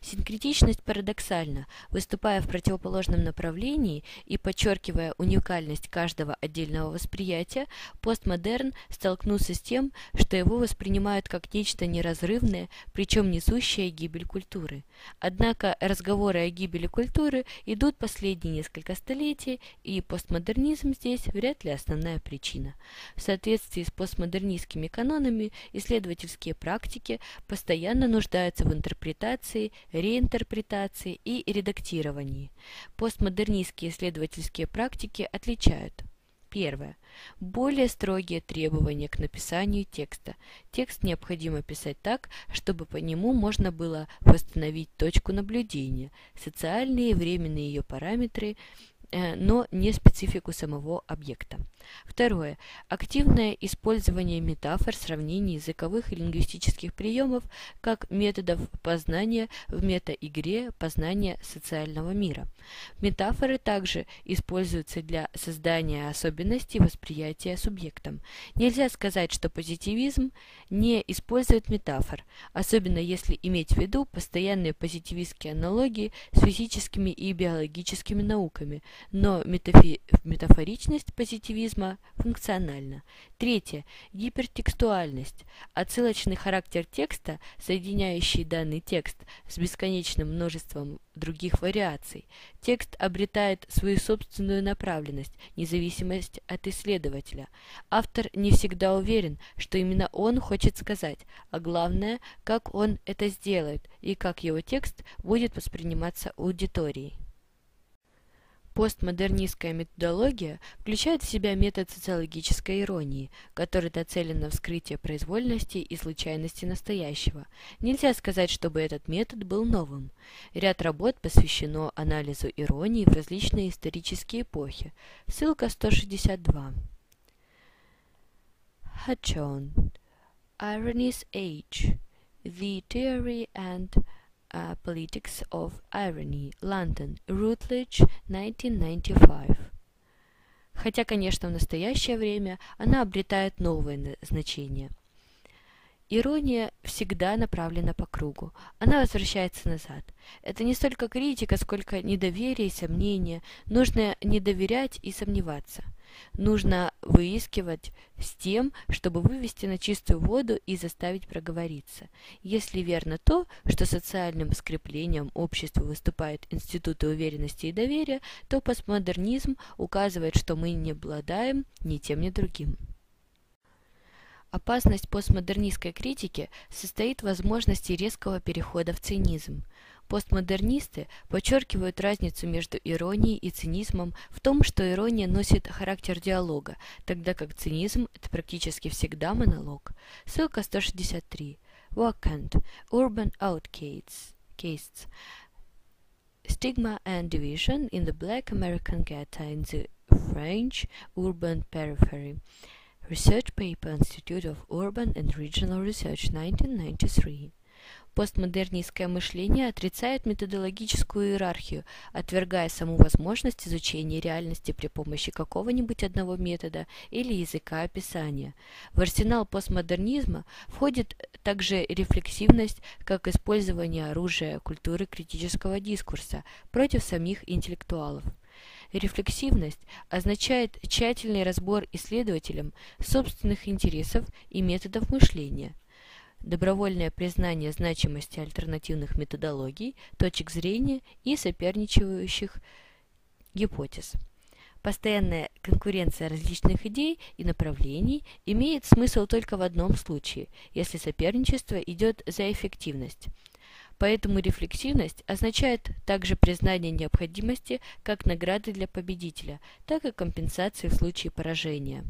Speaker 1: Синкретичность парадоксальна, выступая в противоположном направлении и подчеркивая уникальность каждого отдельного восприятия, постмодерн столкнулся с тем, что его воспринимают как нечто неразрывное, причем несущая гибель культуры. Однако разговоры о гибели культуры идут последние несколько столетий, и постмодернизм здесь вряд ли основная причина. В соответствии с постмодернистскими канонами исследовательские практики постоянно нуждаются в интерпретации, реинтерпретации и редактировании. Постмодернистские исследовательские практики отличают Первое. Более строгие требования к написанию текста. Текст необходимо писать так, чтобы по нему можно было восстановить точку наблюдения, социальные и временные ее параметры но не специфику самого объекта. Второе. Активное использование метафор, сравнений, языковых и лингвистических приемов как методов познания в метаигре познания социального мира. Метафоры также используются для создания особенностей восприятия субъектом. Нельзя сказать, что позитивизм не использует метафор, особенно если иметь в виду постоянные позитивистские аналогии с физическими и биологическими науками, но метафи метафоричность позитивизма функциональна. Третье. Гипертекстуальность. Отсылочный характер текста, соединяющий данный текст с бесконечным множеством других вариаций. Текст обретает свою собственную направленность, независимость от исследователя. Автор не всегда уверен, что именно он хочет сказать, а главное, как он это сделает и как его текст будет восприниматься аудиторией. Постмодернистская методология включает в себя метод социологической иронии, который нацелен на вскрытие произвольности и случайности настоящего. Нельзя сказать, чтобы этот метод был новым. Ряд работ посвящено анализу иронии в различные исторические эпохи. Ссылка 162. Hachon. Irony's Age. The Theory and uh, Politics of Irony, London, Routledge, 1995. Хотя, конечно, в настоящее время она обретает новое значение. Ирония всегда направлена по кругу. Она возвращается назад. Это не столько критика, сколько недоверие и сомнение. Нужно не доверять и сомневаться. Нужно выискивать с тем, чтобы вывести на чистую воду и заставить проговориться. Если верно то, что социальным скреплением общества выступают институты уверенности и доверия, то постмодернизм указывает, что мы не обладаем ни тем, ни другим. Опасность постмодернистской критики состоит в возможности резкого перехода в цинизм. Постмодернисты подчеркивают разницу между иронией и цинизмом в том, что ирония носит характер диалога, тогда как цинизм – это практически всегда монолог. Ссылка 163. Vacant. Urban Outcasts. Stigma and division in the black American ghetto in the French urban periphery. Research paper Institute of Urban and Regional Research 1993. Постмодернистское мышление отрицает методологическую иерархию, отвергая саму возможность изучения реальности при помощи какого-нибудь одного метода или языка описания. В арсенал постмодернизма входит также рефлексивность как использование оружия культуры критического дискурса против самих интеллектуалов. Рефлексивность означает тщательный разбор исследователем собственных интересов и методов мышления, добровольное признание значимости альтернативных методологий, точек зрения и соперничающих гипотез. Постоянная конкуренция различных идей и направлений имеет смысл только в одном случае, если соперничество идет за эффективность – Поэтому рефлексивность означает также признание необходимости как награды для победителя, так и компенсации в случае поражения.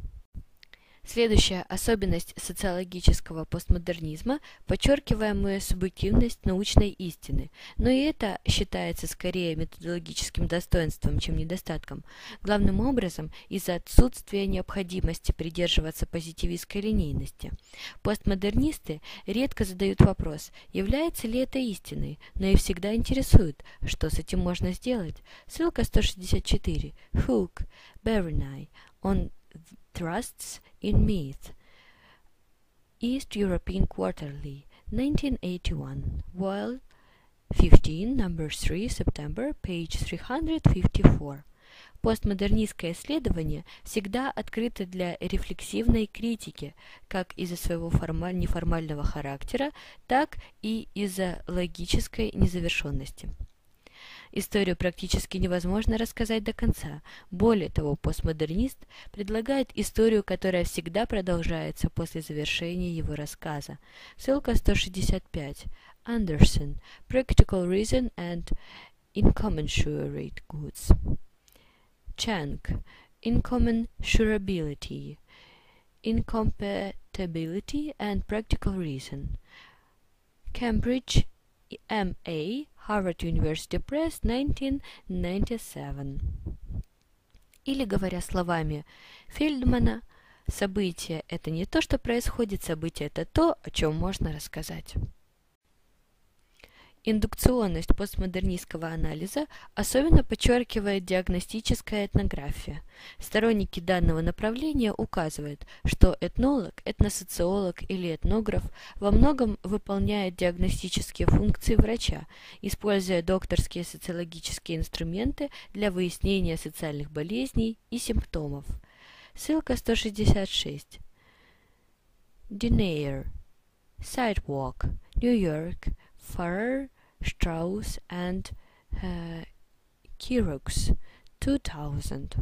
Speaker 1: Следующая особенность социологического постмодернизма – подчеркиваемая субъективность научной истины, но и это считается скорее методологическим достоинством, чем недостатком, главным образом из-за отсутствия необходимости придерживаться позитивистской линейности. Постмодернисты редко задают вопрос, является ли это истиной, но и всегда интересуют, что с этим можно сделать. Ссылка 164. Hook, Berenice, on Trusts in Myth. East European Quarterly, 1981, Vol. 15, number 3, September, page 354. Постмодернистское исследование всегда открыто для рефлексивной критики, как из-за своего формаль неформального характера, так и из-за логической незавершенности. Историю практически невозможно рассказать до конца. Более того, постмодернист предлагает историю, которая всегда продолжается после завершения его рассказа. Ссылка 165. Андерсон. Practical Reason and Incommensurate Goods. Чанг. Incommensurability. Incompatibility and Practical Reason. Cambridge, M.A. Harvard University Press, 1997. Или, говоря словами Фельдмана, событие – это не то, что происходит, событие – это то, о чем можно рассказать. Индукционность постмодернистского анализа особенно подчеркивает диагностическая этнография. Сторонники данного направления указывают, что этнолог, этносоциолог или этнограф во многом выполняет диагностические функции врача, используя докторские социологические инструменты для выяснения социальных болезней и симптомов. Ссылка 166. Denier. Sidewalk. New York. Farrer Strauss and uh, Kirox 2000.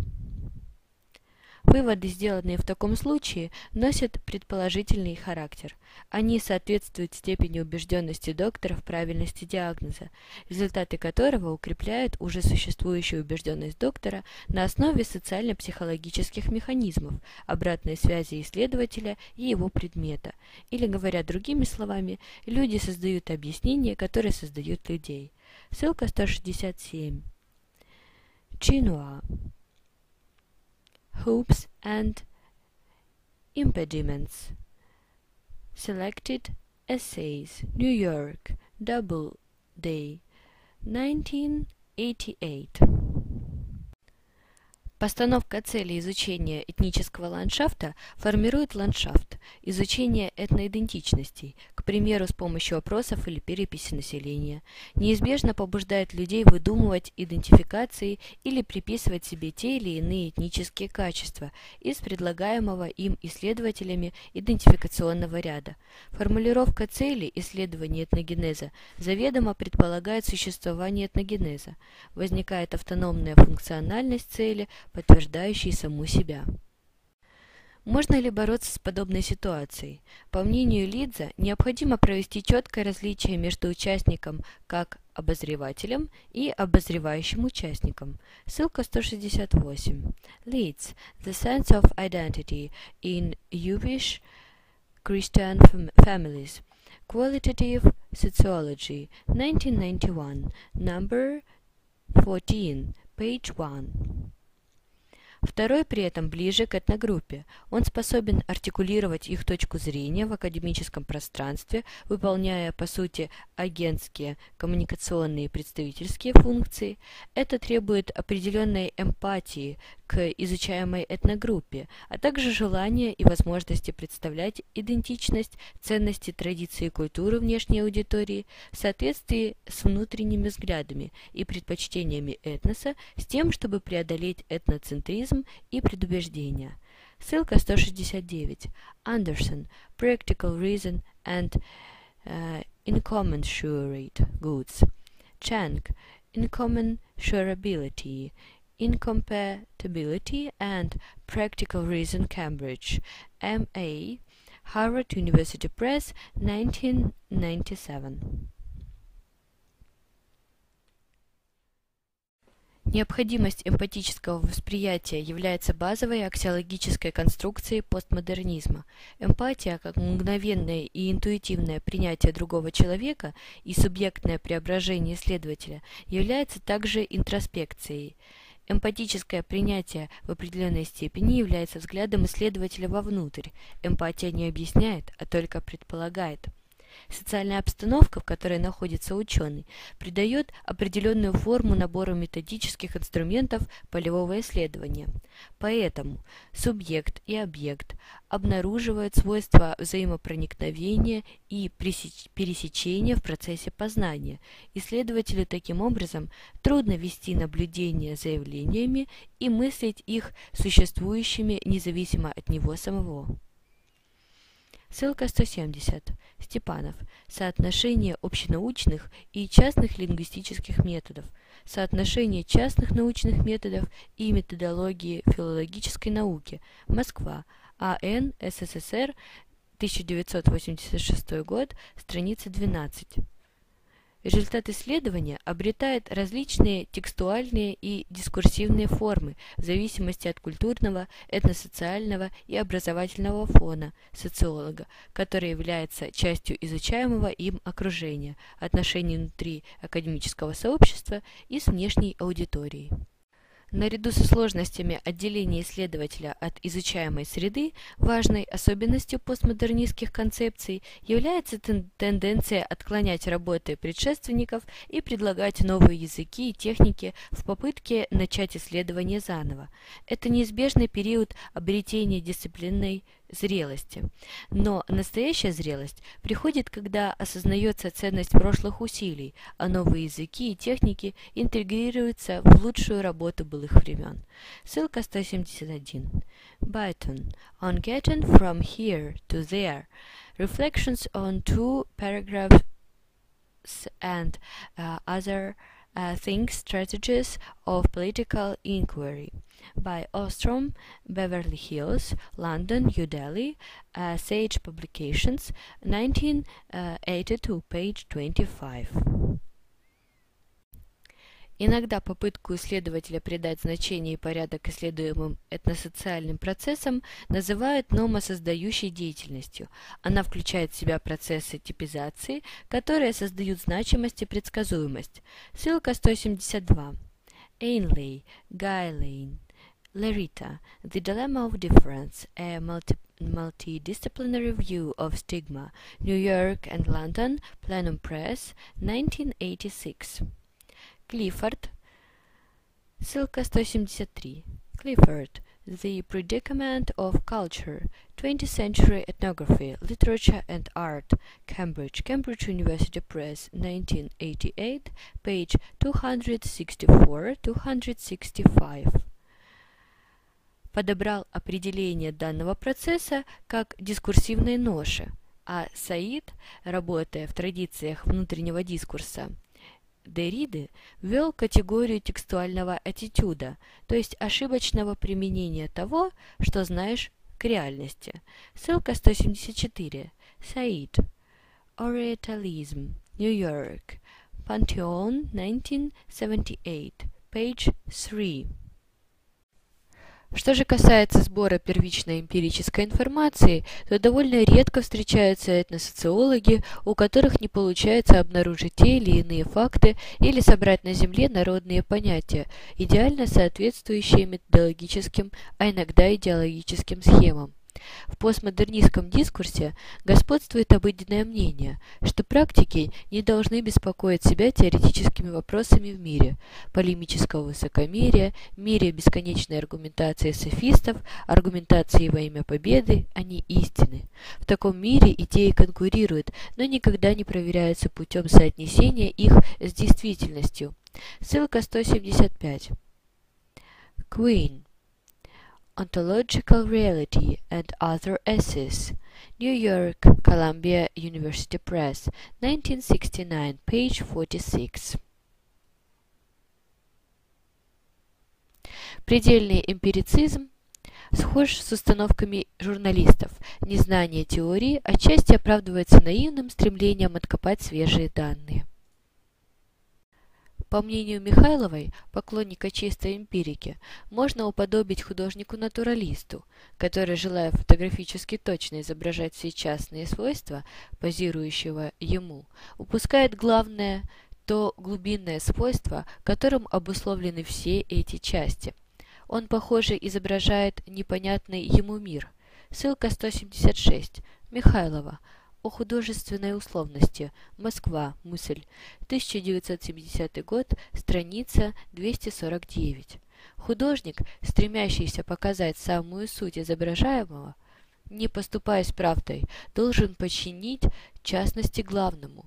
Speaker 1: Выводы, сделанные в таком случае, носят предположительный характер. Они соответствуют степени убежденности доктора в правильности диагноза, результаты которого укрепляют уже существующую убежденность доктора на основе социально-психологических механизмов, обратной связи исследователя и его предмета. Или, говоря другими словами, люди создают объяснения, которые создают людей. Ссылка 167. Чинуа hopes and impediments. Selected Essays, New York, Doubleday, 1988. Постановка цели изучения этнического ландшафта формирует ландшафт. изучение этноидентичностей, к примеру, с помощью опросов или переписи населения, неизбежно побуждает людей выдумывать идентификации или приписывать себе те или иные этнические качества из предлагаемого им исследователями идентификационного ряда. Формулировка цели исследования этногенеза заведомо предполагает существование этногенеза. Возникает автономная функциональность цели, подтверждающей саму себя. Можно ли бороться с подобной ситуацией? По мнению Лидза, необходимо провести четкое различие между участником как обозревателем и обозревающим участником. Ссылка 168. Leeds. The Sense of Identity in Jewish Christian Families. Qualitative Sociology. 1991. Number 14. Page 1. Второй при этом ближе к этногруппе. Он способен артикулировать их точку зрения в академическом пространстве, выполняя, по сути, агентские, коммуникационные и представительские функции. Это требует определенной эмпатии к изучаемой этногруппе, а также желания и возможности представлять идентичность, ценности, традиции и культуру внешней аудитории в соответствии с внутренними взглядами и предпочтениями этноса с тем, чтобы преодолеть этноцентризм пессимизм и предубеждения. Ссылка 169. Андерсон. Practical Reason and uh, Incommensurate Goods. Chang. Incommensurability, Incompatibility and Practical Reason Cambridge. M.A. Harvard University Press, 1997. Необходимость эмпатического восприятия является базовой аксиологической конструкцией постмодернизма. Эмпатия, как мгновенное и интуитивное принятие другого человека и субъектное преображение исследователя, является также интроспекцией. Эмпатическое принятие в определенной степени является взглядом исследователя вовнутрь. Эмпатия не объясняет, а только предполагает. Социальная обстановка, в которой находится ученый, придает определенную форму набору методических инструментов полевого исследования. Поэтому субъект и объект обнаруживают свойства взаимопроникновения и пересечения в процессе познания. Исследователю таким образом трудно вести наблюдение за явлениями и мыслить их существующими независимо от него самого. Ссылка 170. Степанов. Соотношение общенаучных и частных лингвистических методов. Соотношение частных научных методов и методологии филологической науки. Москва. А.Н. СССР. 1986 год. Страница 12. Результат исследования обретает различные текстуальные и дискурсивные формы в зависимости от культурного, этносоциального и образовательного фона социолога, который является частью изучаемого им окружения, отношений внутри академического сообщества и с внешней аудиторией. Наряду со сложностями отделения исследователя от изучаемой среды, важной особенностью постмодернистских концепций является тен тенденция отклонять работы предшественников и предлагать новые языки и техники в попытке начать исследование заново. Это неизбежный период обретения дисциплинной зрелости. Но настоящая зрелость приходит, когда осознается ценность прошлых усилий, а новые языки и техники интегрируются в лучшую работу былых времен. Ссылка 171. Byton. On getting from here to there. Reflections on two paragraphs and uh, other uh, Think Strategies of Political Inquiry by Ostrom, Beverly Hills, London, New Delhi, uh, Sage Publications, 1982, page 25. Иногда попытку исследователя придать значение и порядок исследуемым этносоциальным процессам называют номосоздающей деятельностью. Она включает в себя процессы типизации, которые создают значимость и предсказуемость. Ссылка 172. Ainley, Guy Larita, The Dilemma of Difference, a multi multidisciplinary view of stigma, New York and London, Plenum Press, 1986. Клиффорд, ссылка 173. Clifford, The Predicament of Culture, 20th Century Ethnography, Literature and Art, Cambridge, Cambridge University Press, 1988, page 264-265. Подобрал определение данного процесса как дискурсивной ноши, а Саид, работая в традициях внутреннего дискурса, Дериды ввел категорию текстуального аттитюда, то есть ошибочного применения того, что знаешь к реальности. Ссылка 174. Саид. Orientalism. York. Pantheon, 1978. Page 3. Что же касается сбора первичной эмпирической информации, то довольно редко встречаются этносоциологи, у которых не получается обнаружить те или иные факты или собрать на Земле народные понятия, идеально соответствующие методологическим, а иногда идеологическим схемам. В постмодернистском дискурсе господствует обыденное мнение, что практики не должны беспокоить себя теоретическими вопросами в мире, полемического высокомерия, мире бесконечной аргументации софистов, аргументации во имя победы, а не истины. В таком мире идеи конкурируют, но никогда не проверяются путем соотнесения их с действительностью. Ссылка 175. Queen Ontological Reality and Other Essays, New York, Columbia University Press, 1969, page 46. Предельный эмпирицизм схож с установками журналистов. Незнание теории отчасти оправдывается наивным стремлением откопать свежие данные. По мнению Михайловой, поклонника чистой эмпирики, можно уподобить художнику-натуралисту, который, желая фотографически точно изображать все частные свойства позирующего ему, упускает главное то глубинное свойство, которым обусловлены все эти части. Он, похоже, изображает непонятный ему мир. Ссылка 176. Михайлова о художественной условности. Москва. Мысль. 1970 год. Страница 249. Художник, стремящийся показать самую суть изображаемого, не поступаясь правдой, должен подчинить частности главному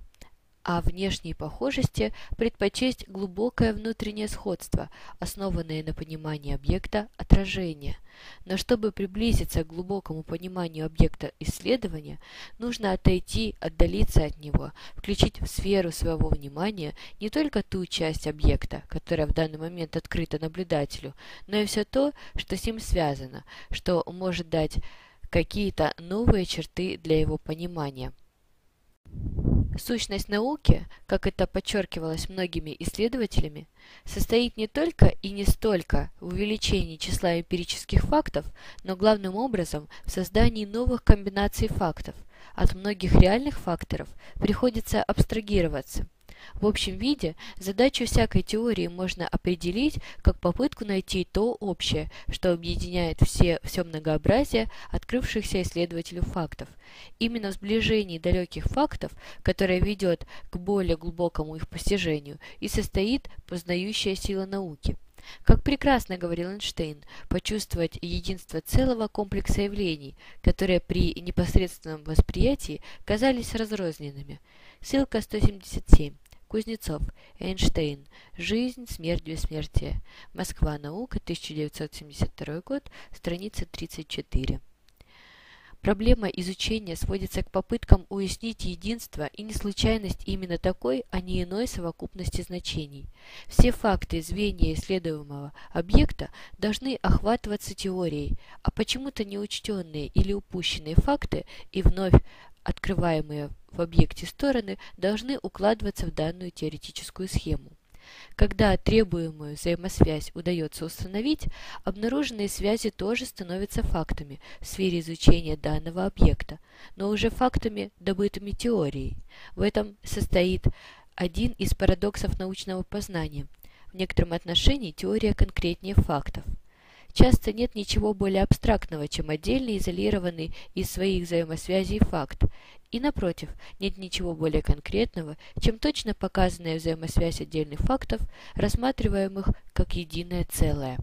Speaker 1: а внешней похожести предпочесть глубокое внутреннее сходство, основанное на понимании объекта отражения. Но чтобы приблизиться к глубокому пониманию объекта исследования, нужно отойти, отдалиться от него, включить в сферу своего внимания не только ту часть объекта, которая в данный момент открыта наблюдателю, но и все то, что с ним связано, что может дать какие-то новые черты для его понимания. Сущность науки, как это подчеркивалось многими исследователями, состоит не только и не столько в увеличении числа эмпирических фактов, но главным образом в создании новых комбинаций фактов. От многих реальных факторов приходится абстрагироваться. В общем виде задачу всякой теории можно определить как попытку найти то общее, что объединяет все, все многообразие открывшихся исследователю фактов. Именно в сближении далеких фактов, которое ведет к более глубокому их постижению, и состоит познающая сила науки. Как прекрасно говорил Эйнштейн, почувствовать единство целого комплекса явлений, которые при непосредственном восприятии казались разрозненными. Ссылка 177. Кузнецов, Эйнштейн. Жизнь, смерть, бессмертие. Москва. Наука. 1972 год. Страница 34. Проблема изучения сводится к попыткам уяснить единство и неслучайность именно такой, а не иной совокупности значений. Все факты звенья исследуемого объекта должны охватываться теорией, а почему-то неучтенные или упущенные факты и вновь открываемые в объекте стороны должны укладываться в данную теоретическую схему. Когда требуемую взаимосвязь удается установить, обнаруженные связи тоже становятся фактами в сфере изучения данного объекта, но уже фактами, добытыми теорией. В этом состоит один из парадоксов научного познания. В некотором отношении теория конкретнее фактов. Часто нет ничего более абстрактного, чем отдельный изолированный из своих взаимосвязей факт, и, напротив, нет ничего более конкретного, чем точно показанная взаимосвязь отдельных фактов, рассматриваемых как единое целое.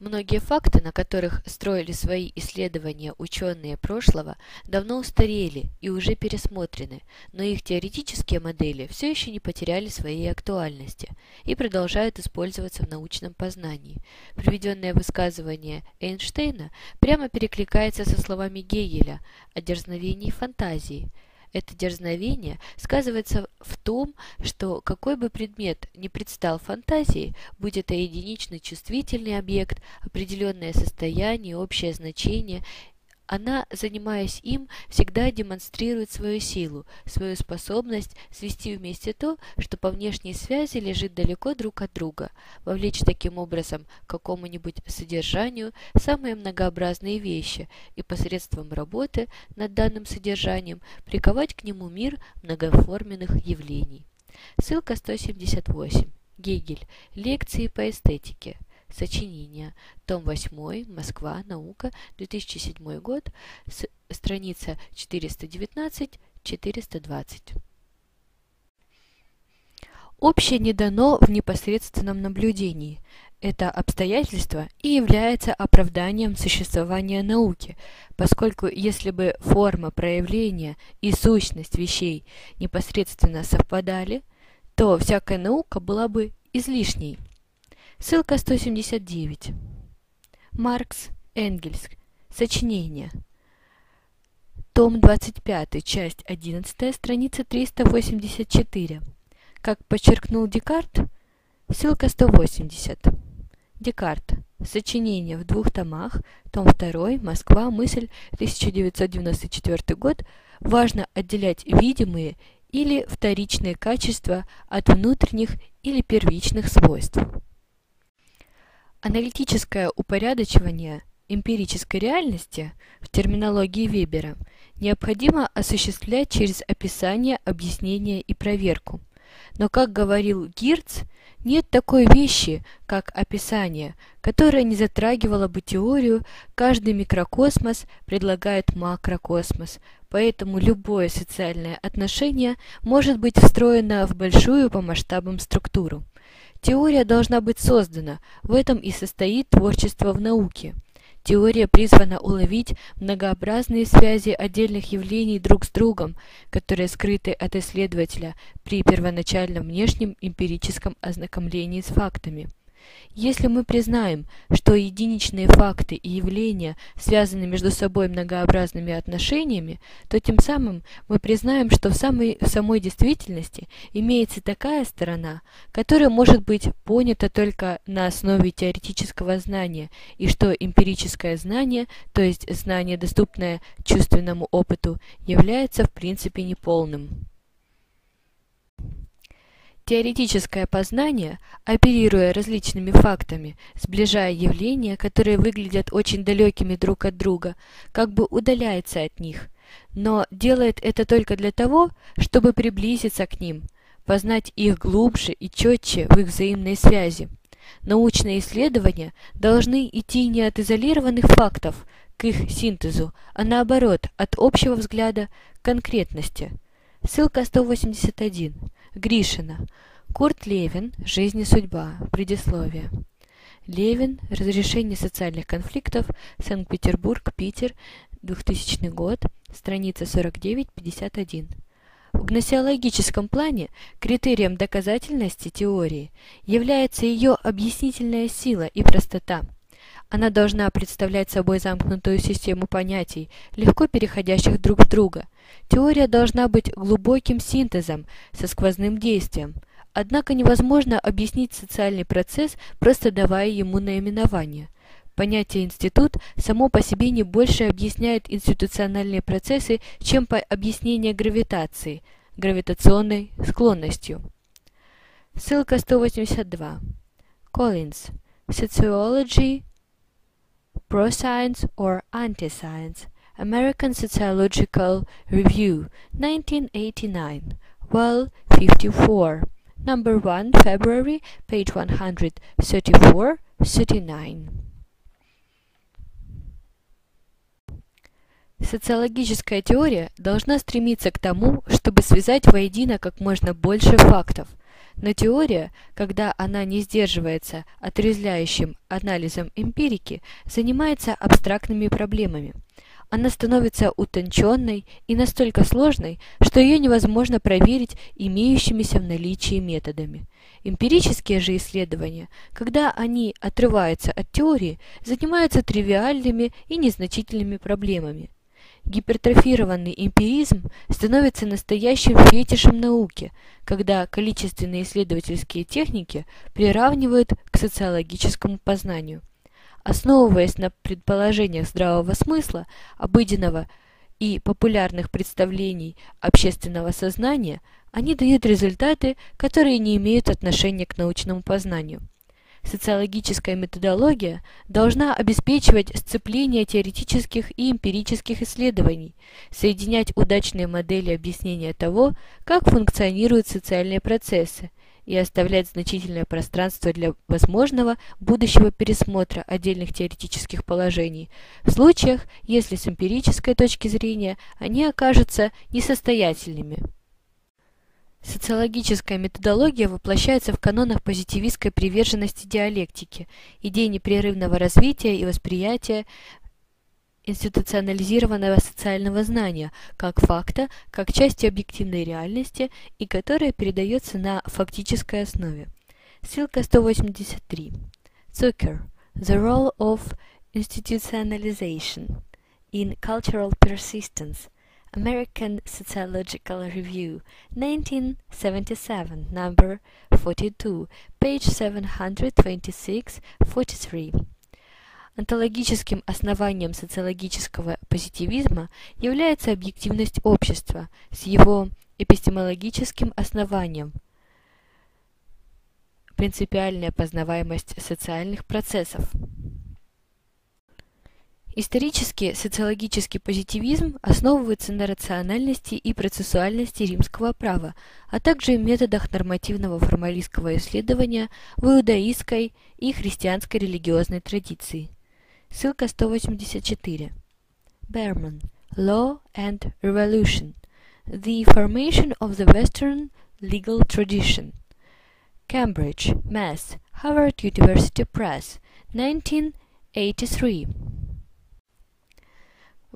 Speaker 1: Многие факты, на которых строили свои исследования ученые прошлого, давно устарели и уже пересмотрены, но их теоретические модели все еще не потеряли своей актуальности и продолжают использоваться в научном познании. Приведенное высказывание Эйнштейна прямо перекликается со словами Гегеля о дерзновении фантазии – это дерзновение сказывается в том, что какой бы предмет ни предстал фантазии, будь это единичный чувствительный объект, определенное состояние, общее значение она, занимаясь им, всегда демонстрирует свою силу, свою способность свести вместе то, что по внешней связи лежит далеко друг от друга, вовлечь таким образом к какому-нибудь содержанию самые многообразные вещи и посредством работы над данным содержанием приковать к нему мир многоформенных явлений. Ссылка 178. Гегель. Лекции по эстетике. Сочинение. Том 8. Москва. Наука. 2007 год. С, страница 419-420. Общее не дано в непосредственном наблюдении. Это обстоятельство и является оправданием существования науки, поскольку если бы форма проявления и сущность вещей непосредственно совпадали, то всякая наука была бы излишней. Ссылка 179. Маркс, Энгельс. Сочинение. Том 25, часть 11, страница 384. Как подчеркнул Декарт, ссылка 180. Декарт. Сочинение в двух томах, том 2, Москва, мысль, 1994 год. Важно отделять видимые или вторичные качества от внутренних или первичных свойств. Аналитическое упорядочивание эмпирической реальности в терминологии Вебера необходимо осуществлять через описание, объяснение и проверку. Но, как говорил Гирц, нет такой вещи, как описание, которое не затрагивало бы теорию «каждый микрокосмос предлагает макрокосмос», поэтому любое социальное отношение может быть встроено в большую по масштабам структуру. Теория должна быть создана, в этом и состоит творчество в науке. Теория призвана уловить многообразные связи отдельных явлений друг с другом, которые скрыты от исследователя при первоначальном внешнем эмпирическом ознакомлении с фактами. Если мы признаем, что единичные факты и явления связаны между собой многообразными отношениями, то тем самым мы признаем, что в самой, в самой действительности имеется такая сторона, которая может быть понята только на основе теоретического знания, и что эмпирическое знание, то есть знание, доступное чувственному опыту, является в принципе неполным. Теоретическое познание, оперируя различными фактами, сближая явления, которые выглядят очень далекими друг от друга, как бы удаляется от них, но делает это только для того, чтобы приблизиться к ним, познать их глубже и четче в их взаимной связи. Научные исследования должны идти не от изолированных фактов к их синтезу, а наоборот, от общего взгляда к конкретности. Ссылка 181. Гришина. Курт Левин. Жизнь и судьба. Предисловие. Левин. Разрешение социальных конфликтов. Санкт-Петербург, Питер. 2000 год. Страница 49-51. В гносеологическом плане критерием доказательности теории является ее объяснительная сила и простота. Она должна представлять собой замкнутую систему понятий, легко переходящих друг в друга – Теория должна быть глубоким синтезом со сквозным действием. Однако невозможно объяснить социальный процесс, просто давая ему наименование. Понятие «институт» само по себе не больше объясняет институциональные процессы, чем по объяснение гравитации, гравитационной склонностью. Ссылка 182. Collins. Sociology, Pro-Science or Anti-Science – American Sociological Review, 1989, Well 54, number 1, February, page 134-39. Социологическая теория должна стремиться к тому, чтобы связать воедино как можно больше фактов. Но теория, когда она не сдерживается отрезвляющим анализом эмпирики, занимается абстрактными проблемами. Она становится утонченной и настолько сложной, что ее невозможно проверить имеющимися в наличии методами. Эмпирические же исследования, когда они отрываются от теории, занимаются тривиальными и незначительными проблемами. Гипертрофированный эмпиризм становится настоящим фетишем науки, когда количественные исследовательские техники приравнивают к социологическому познанию. Основываясь на предположениях здравого смысла, обыденного и популярных представлений общественного сознания, они дают результаты, которые не имеют отношения к научному познанию. Социологическая методология должна обеспечивать сцепление теоретических и эмпирических исследований, соединять удачные модели объяснения того, как функционируют социальные процессы, и оставлять значительное пространство для возможного будущего пересмотра отдельных теоретических положений, в случаях, если с эмпирической точки зрения они окажутся несостоятельными. Социологическая методология воплощается в канонах позитивистской приверженности диалектики, идей непрерывного развития и восприятия институционализированного социального знания как факта, как части объективной реальности и которая передается на фактической основе. Ссылка 183. Zucker. The role of institutionalization in cultural persistence. American Sociological Review, 1977, number 42, page 726-43. Онтологическим основанием социологического позитивизма является объективность общества с его эпистемологическим основанием – принципиальная познаваемость социальных процессов. Исторически социологический позитивизм основывается на рациональности и процессуальности римского права, а также методах нормативного формалистского исследования в иудаистской и христианской религиозной традиции. Ссылка 184. Berman. Law and Revolution. The Formation of the Western Legal Tradition. Cambridge, Mass. Harvard University Press. 1983.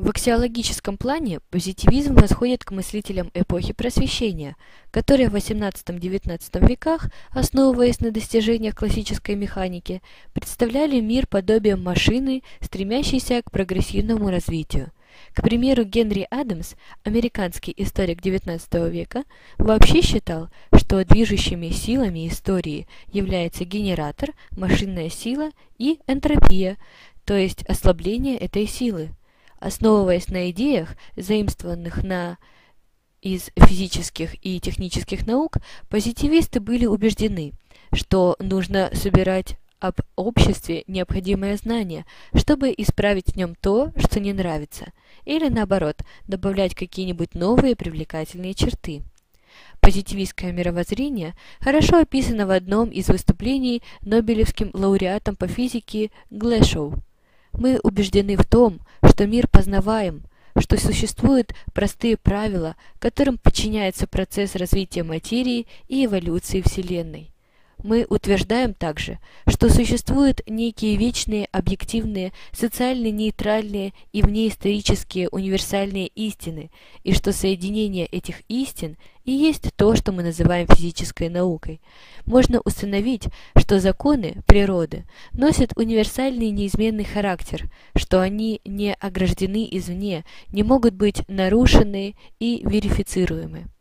Speaker 1: В аксиологическом плане позитивизм восходит к мыслителям эпохи Просвещения, которые в XVIII-XIX веках, основываясь на достижениях классической механики, представляли мир подобием машины, стремящейся к прогрессивному развитию. К примеру, Генри Адамс, американский историк XIX века, вообще считал, что движущими силами истории является генератор, машинная сила и энтропия, то есть ослабление этой силы. Основываясь на идеях, заимствованных на из физических и технических наук, позитивисты были убеждены, что нужно собирать об обществе необходимое знание, чтобы исправить в нем то, что не нравится, или наоборот, добавлять какие-нибудь новые привлекательные черты. Позитивистское мировоззрение хорошо описано в одном из выступлений Нобелевским лауреатом по физике Глэшоу. Мы убеждены в том, что мир познаваем, что существуют простые правила, которым подчиняется процесс развития материи и эволюции Вселенной. Мы утверждаем также, что существуют некие вечные, объективные, социально нейтральные и внеисторические универсальные истины, и что соединение этих истин и есть то, что мы называем физической наукой. Можно установить, что законы природы носят универсальный неизменный характер, что они не ограждены извне, не могут быть нарушены и верифицируемы.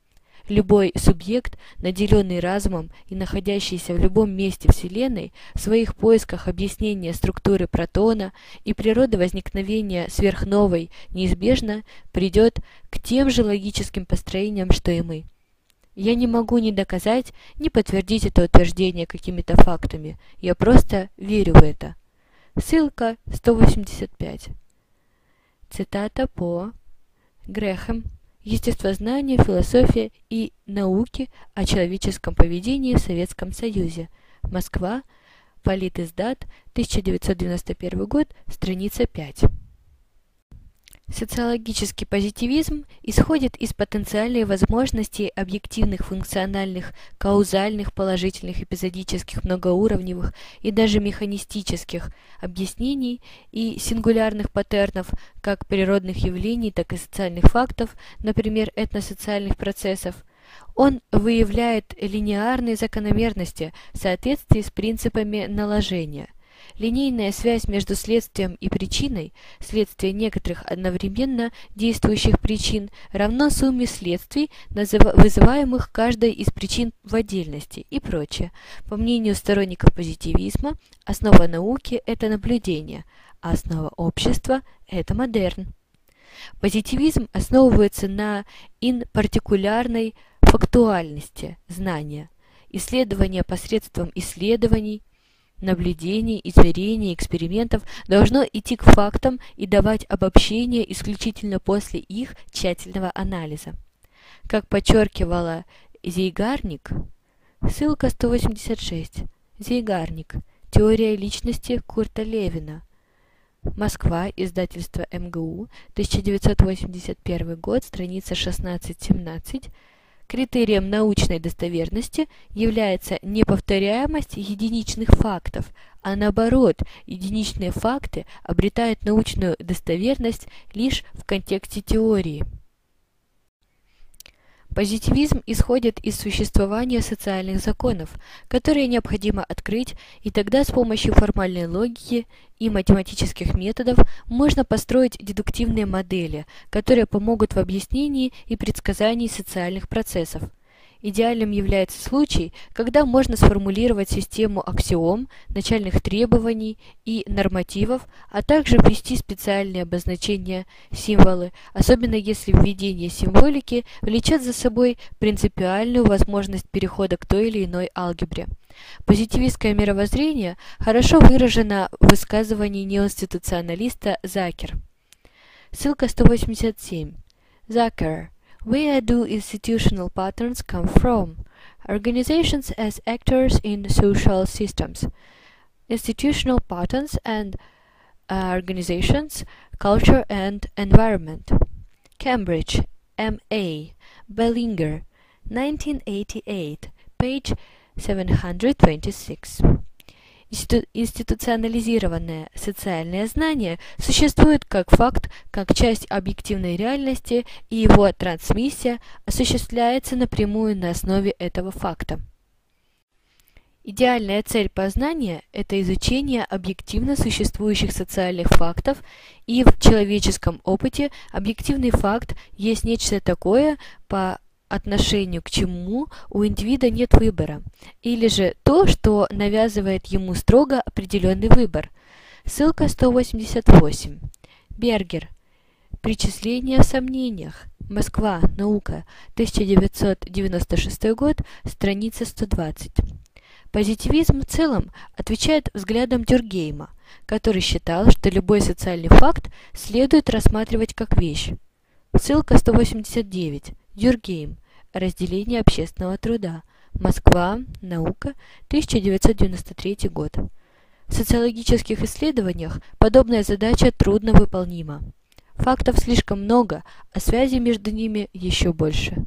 Speaker 1: Любой субъект, наделенный разумом и находящийся в любом месте Вселенной, в своих поисках объяснения структуры протона и природы возникновения сверхновой неизбежно придет к тем же логическим построениям, что и мы. Я не могу ни доказать, ни подтвердить это утверждение какими-то фактами. Я просто верю в это. Ссылка 185. Цитата по Грехем Естествознание, философия и науки о человеческом поведении в Советском Союзе. Москва. Политиздат. 1991 год. Страница 5. Социологический позитивизм исходит из потенциальной возможности объективных функциональных, каузальных, положительных, эпизодических, многоуровневых и даже механистических объяснений и сингулярных паттернов как природных явлений, так и социальных фактов, например, этносоциальных процессов. Он выявляет линеарные закономерности в соответствии с принципами наложения – Линейная связь между следствием и причиной, следствие некоторых одновременно действующих причин, равно сумме следствий, вызываемых каждой из причин в отдельности и прочее. По мнению сторонников позитивизма, основа науки – это наблюдение, а основа общества – это модерн. Позитивизм основывается на инпартикулярной фактуальности знания, исследования посредством исследований, наблюдений, измерений, экспериментов должно идти к фактам и давать обобщение исключительно после их тщательного анализа. Как подчеркивала Зейгарник, ссылка 186, Зейгарник, теория личности Курта Левина, Москва, издательство МГУ, 1981 год, страница 16-17, Критерием научной достоверности является не повторяемость единичных фактов, а наоборот, единичные факты обретают научную достоверность лишь в контексте теории. Позитивизм исходит из существования социальных законов, которые необходимо открыть, и тогда с помощью формальной логики и математических методов можно построить дедуктивные модели, которые помогут в объяснении и предсказании социальных процессов. Идеальным является случай, когда можно сформулировать систему аксиом, начальных требований и нормативов, а также ввести специальные обозначения, символы, особенно если введение символики влечет за собой принципиальную возможность перехода к той или иной алгебре. Позитивистское мировоззрение хорошо выражено в высказывании неинституционалиста Закер. Ссылка 187. Закер. Where do institutional patterns come from? Organizations as actors in social systems. Institutional patterns and uh, organizations, culture and environment. Cambridge, M.A. Bellinger, 1988, page 726. Институционализированное социальное знание существует как факт, как часть объективной реальности, и его трансмиссия осуществляется напрямую на основе этого факта. Идеальная цель познания – это изучение объективно существующих социальных фактов, и в человеческом опыте объективный факт есть нечто такое, по отношению к чему у индивида нет выбора, или же то, что навязывает ему строго определенный выбор. Ссылка 188. Бергер. Причисление в сомнениях. Москва. Наука. 1996 год. Страница 120. Позитивизм в целом отвечает взглядам Дюргейма, который считал, что любой социальный факт следует рассматривать как вещь. Ссылка 189. Дюргейм. Разделение общественного труда. Москва. Наука. 1993 год. В социологических исследованиях подобная задача трудно выполнима. Фактов слишком много, а связи между ними еще больше.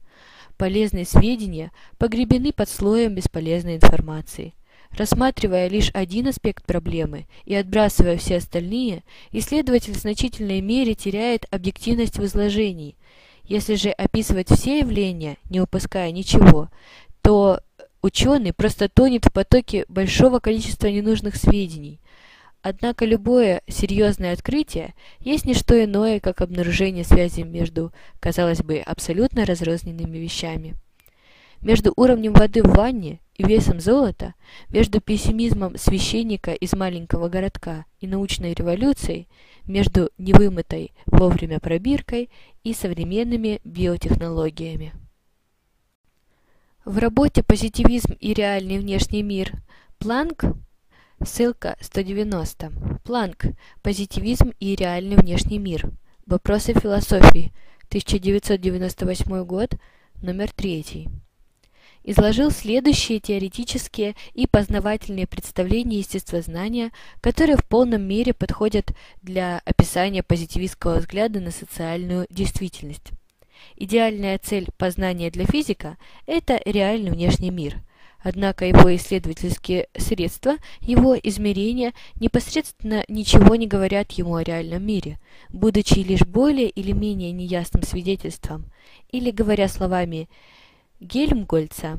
Speaker 1: Полезные сведения погребены под слоем бесполезной информации. Рассматривая лишь один аспект проблемы и отбрасывая все остальные, исследователь в значительной мере теряет объективность в изложении – если же описывать все явления, не упуская ничего, то ученый просто тонет в потоке большого количества ненужных сведений. Однако любое серьезное открытие есть не что иное, как обнаружение связи между, казалось бы, абсолютно разрозненными вещами. Между уровнем воды в ванне и весом золота, между пессимизмом священника из маленького городка и научной революцией – между невымытой вовремя пробиркой и современными биотехнологиями. В работе «Позитивизм и реальный внешний мир» Планк, ссылка 190, Планк «Позитивизм и реальный внешний мир. Вопросы философии», 1998 год, номер 3. Изложил следующие теоретические и познавательные представления естествознания, которые в полном мере подходят для описания позитивистского взгляда на социальную действительность. Идеальная цель познания для физика – это реальный внешний мир. Однако его исследовательские средства, его измерения непосредственно ничего не говорят ему о реальном мире, будучи лишь более или менее неясным свидетельством, или, говоря словами Гельмгольца,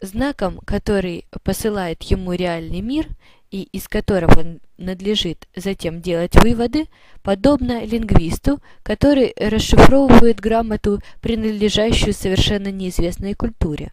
Speaker 1: знаком, который посылает ему реальный мир и из которого надлежит затем делать выводы, подобно лингвисту, который расшифровывает грамоту, принадлежащую совершенно неизвестной культуре.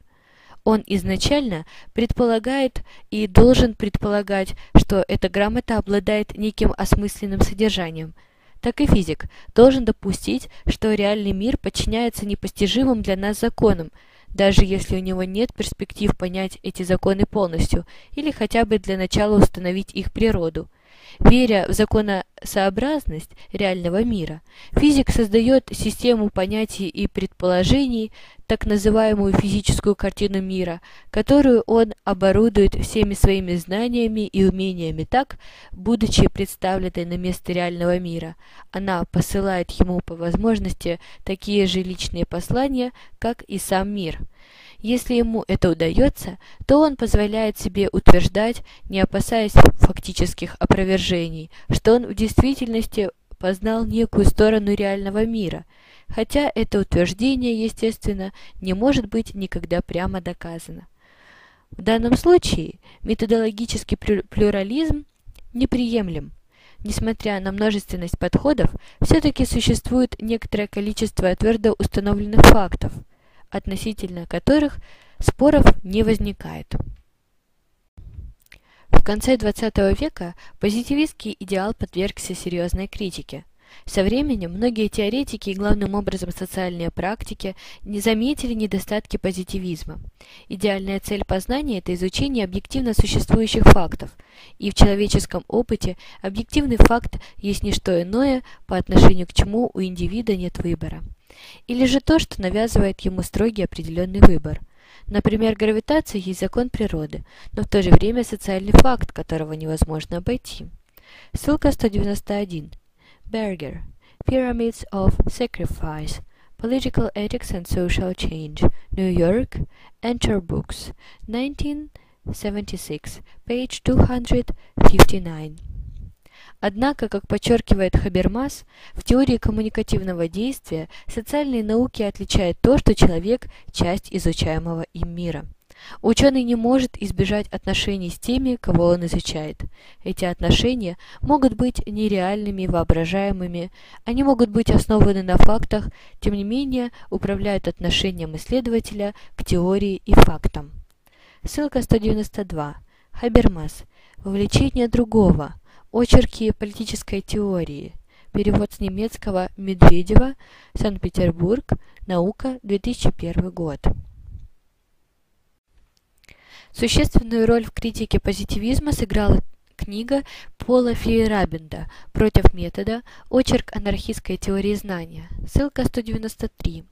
Speaker 1: Он изначально предполагает и должен предполагать, что эта грамота обладает неким осмысленным содержанием. Так и физик должен допустить, что реальный мир подчиняется непостижимым для нас законам, даже если у него нет перспектив понять эти законы полностью или хотя бы для начала установить их природу. Веря в законосообразность реального мира, физик создает систему понятий и предположений, так называемую физическую картину мира, которую он оборудует всеми своими знаниями и умениями так, будучи представленной на место реального мира. Она посылает ему по возможности такие же личные послания, как и сам мир – если ему это удается, то он позволяет себе утверждать, не опасаясь фактических опровержений, что он в действительности познал некую сторону реального мира, хотя это утверждение, естественно, не может быть никогда прямо доказано. В данном случае методологический плюрализм неприемлем. Несмотря на множественность подходов, все-таки существует некоторое количество твердо установленных фактов – относительно которых споров не возникает. Конце XX века позитивистский идеал подвергся серьезной критике. Со временем многие теоретики и главным образом социальные практики не заметили недостатки позитивизма. Идеальная цель познания – это изучение объективно существующих фактов, и в человеческом опыте объективный факт есть не что иное, по отношению к чему у индивида нет выбора. Или же то, что навязывает ему строгий определенный выбор. Например, гравитация есть закон природы, но в то же время социальный факт, которого невозможно обойти. Ссылка 191. Berger. Pyramids of Sacrifice. Political Ethics and Social Change. New York. Enter Books. 1976. Page 259. Однако, как подчеркивает Хабермас, в теории коммуникативного действия социальные науки отличают то, что человек – часть изучаемого им мира. Ученый не может избежать отношений с теми, кого он изучает. Эти отношения могут быть нереальными, воображаемыми, они могут быть основаны на фактах, тем не менее управляют отношением исследователя к теории и фактам. Ссылка 192. Хабермас. Вовлечение другого – Очерки политической теории. Перевод с немецкого Медведева, Санкт-Петербург, Наука, 2001 год. Существенную роль в критике позитивизма сыграла книга Пола Фейерабенда «Против метода. Очерк анархистской теории знания». Ссылка 193.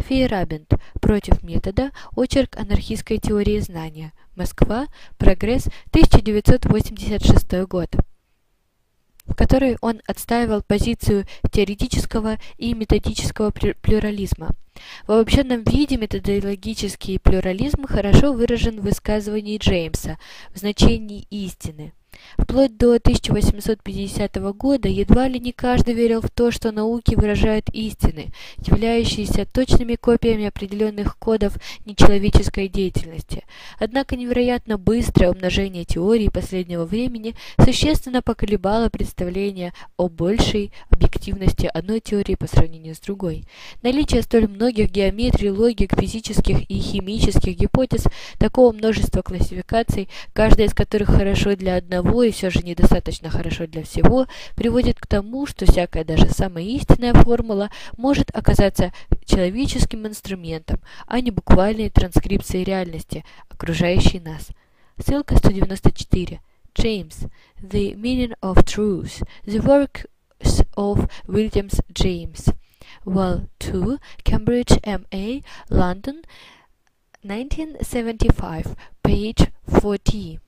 Speaker 1: Фейерабенд «Против метода. Очерк анархистской теории знания». Москва. Прогресс. 1986 год в которой он отстаивал позицию теоретического и методического плюрализма. В обобщенном виде методологический плюрализм хорошо выражен в высказывании Джеймса в значении истины – Вплоть до 1850 года едва ли не каждый верил в то, что науки выражают истины, являющиеся точными копиями определенных кодов нечеловеческой деятельности. Однако невероятно быстрое умножение теорий последнего времени существенно поколебало представление о большей объективности одной теории по сравнению с другой. Наличие столь многих геометрий, логик, физических и химических гипотез, такого множества классификаций, каждая из которых хорошо для одного и все же недостаточно хорошо для всего, приводит к тому, что всякая даже самая истинная формула может оказаться человеческим инструментом, а не буквальной транскрипцией реальности, окружающей нас. Ссылка 194. James. The Meaning of Truth. The Works of Williams James. Well 2. Cambridge, M.A. London. 1975, page 40.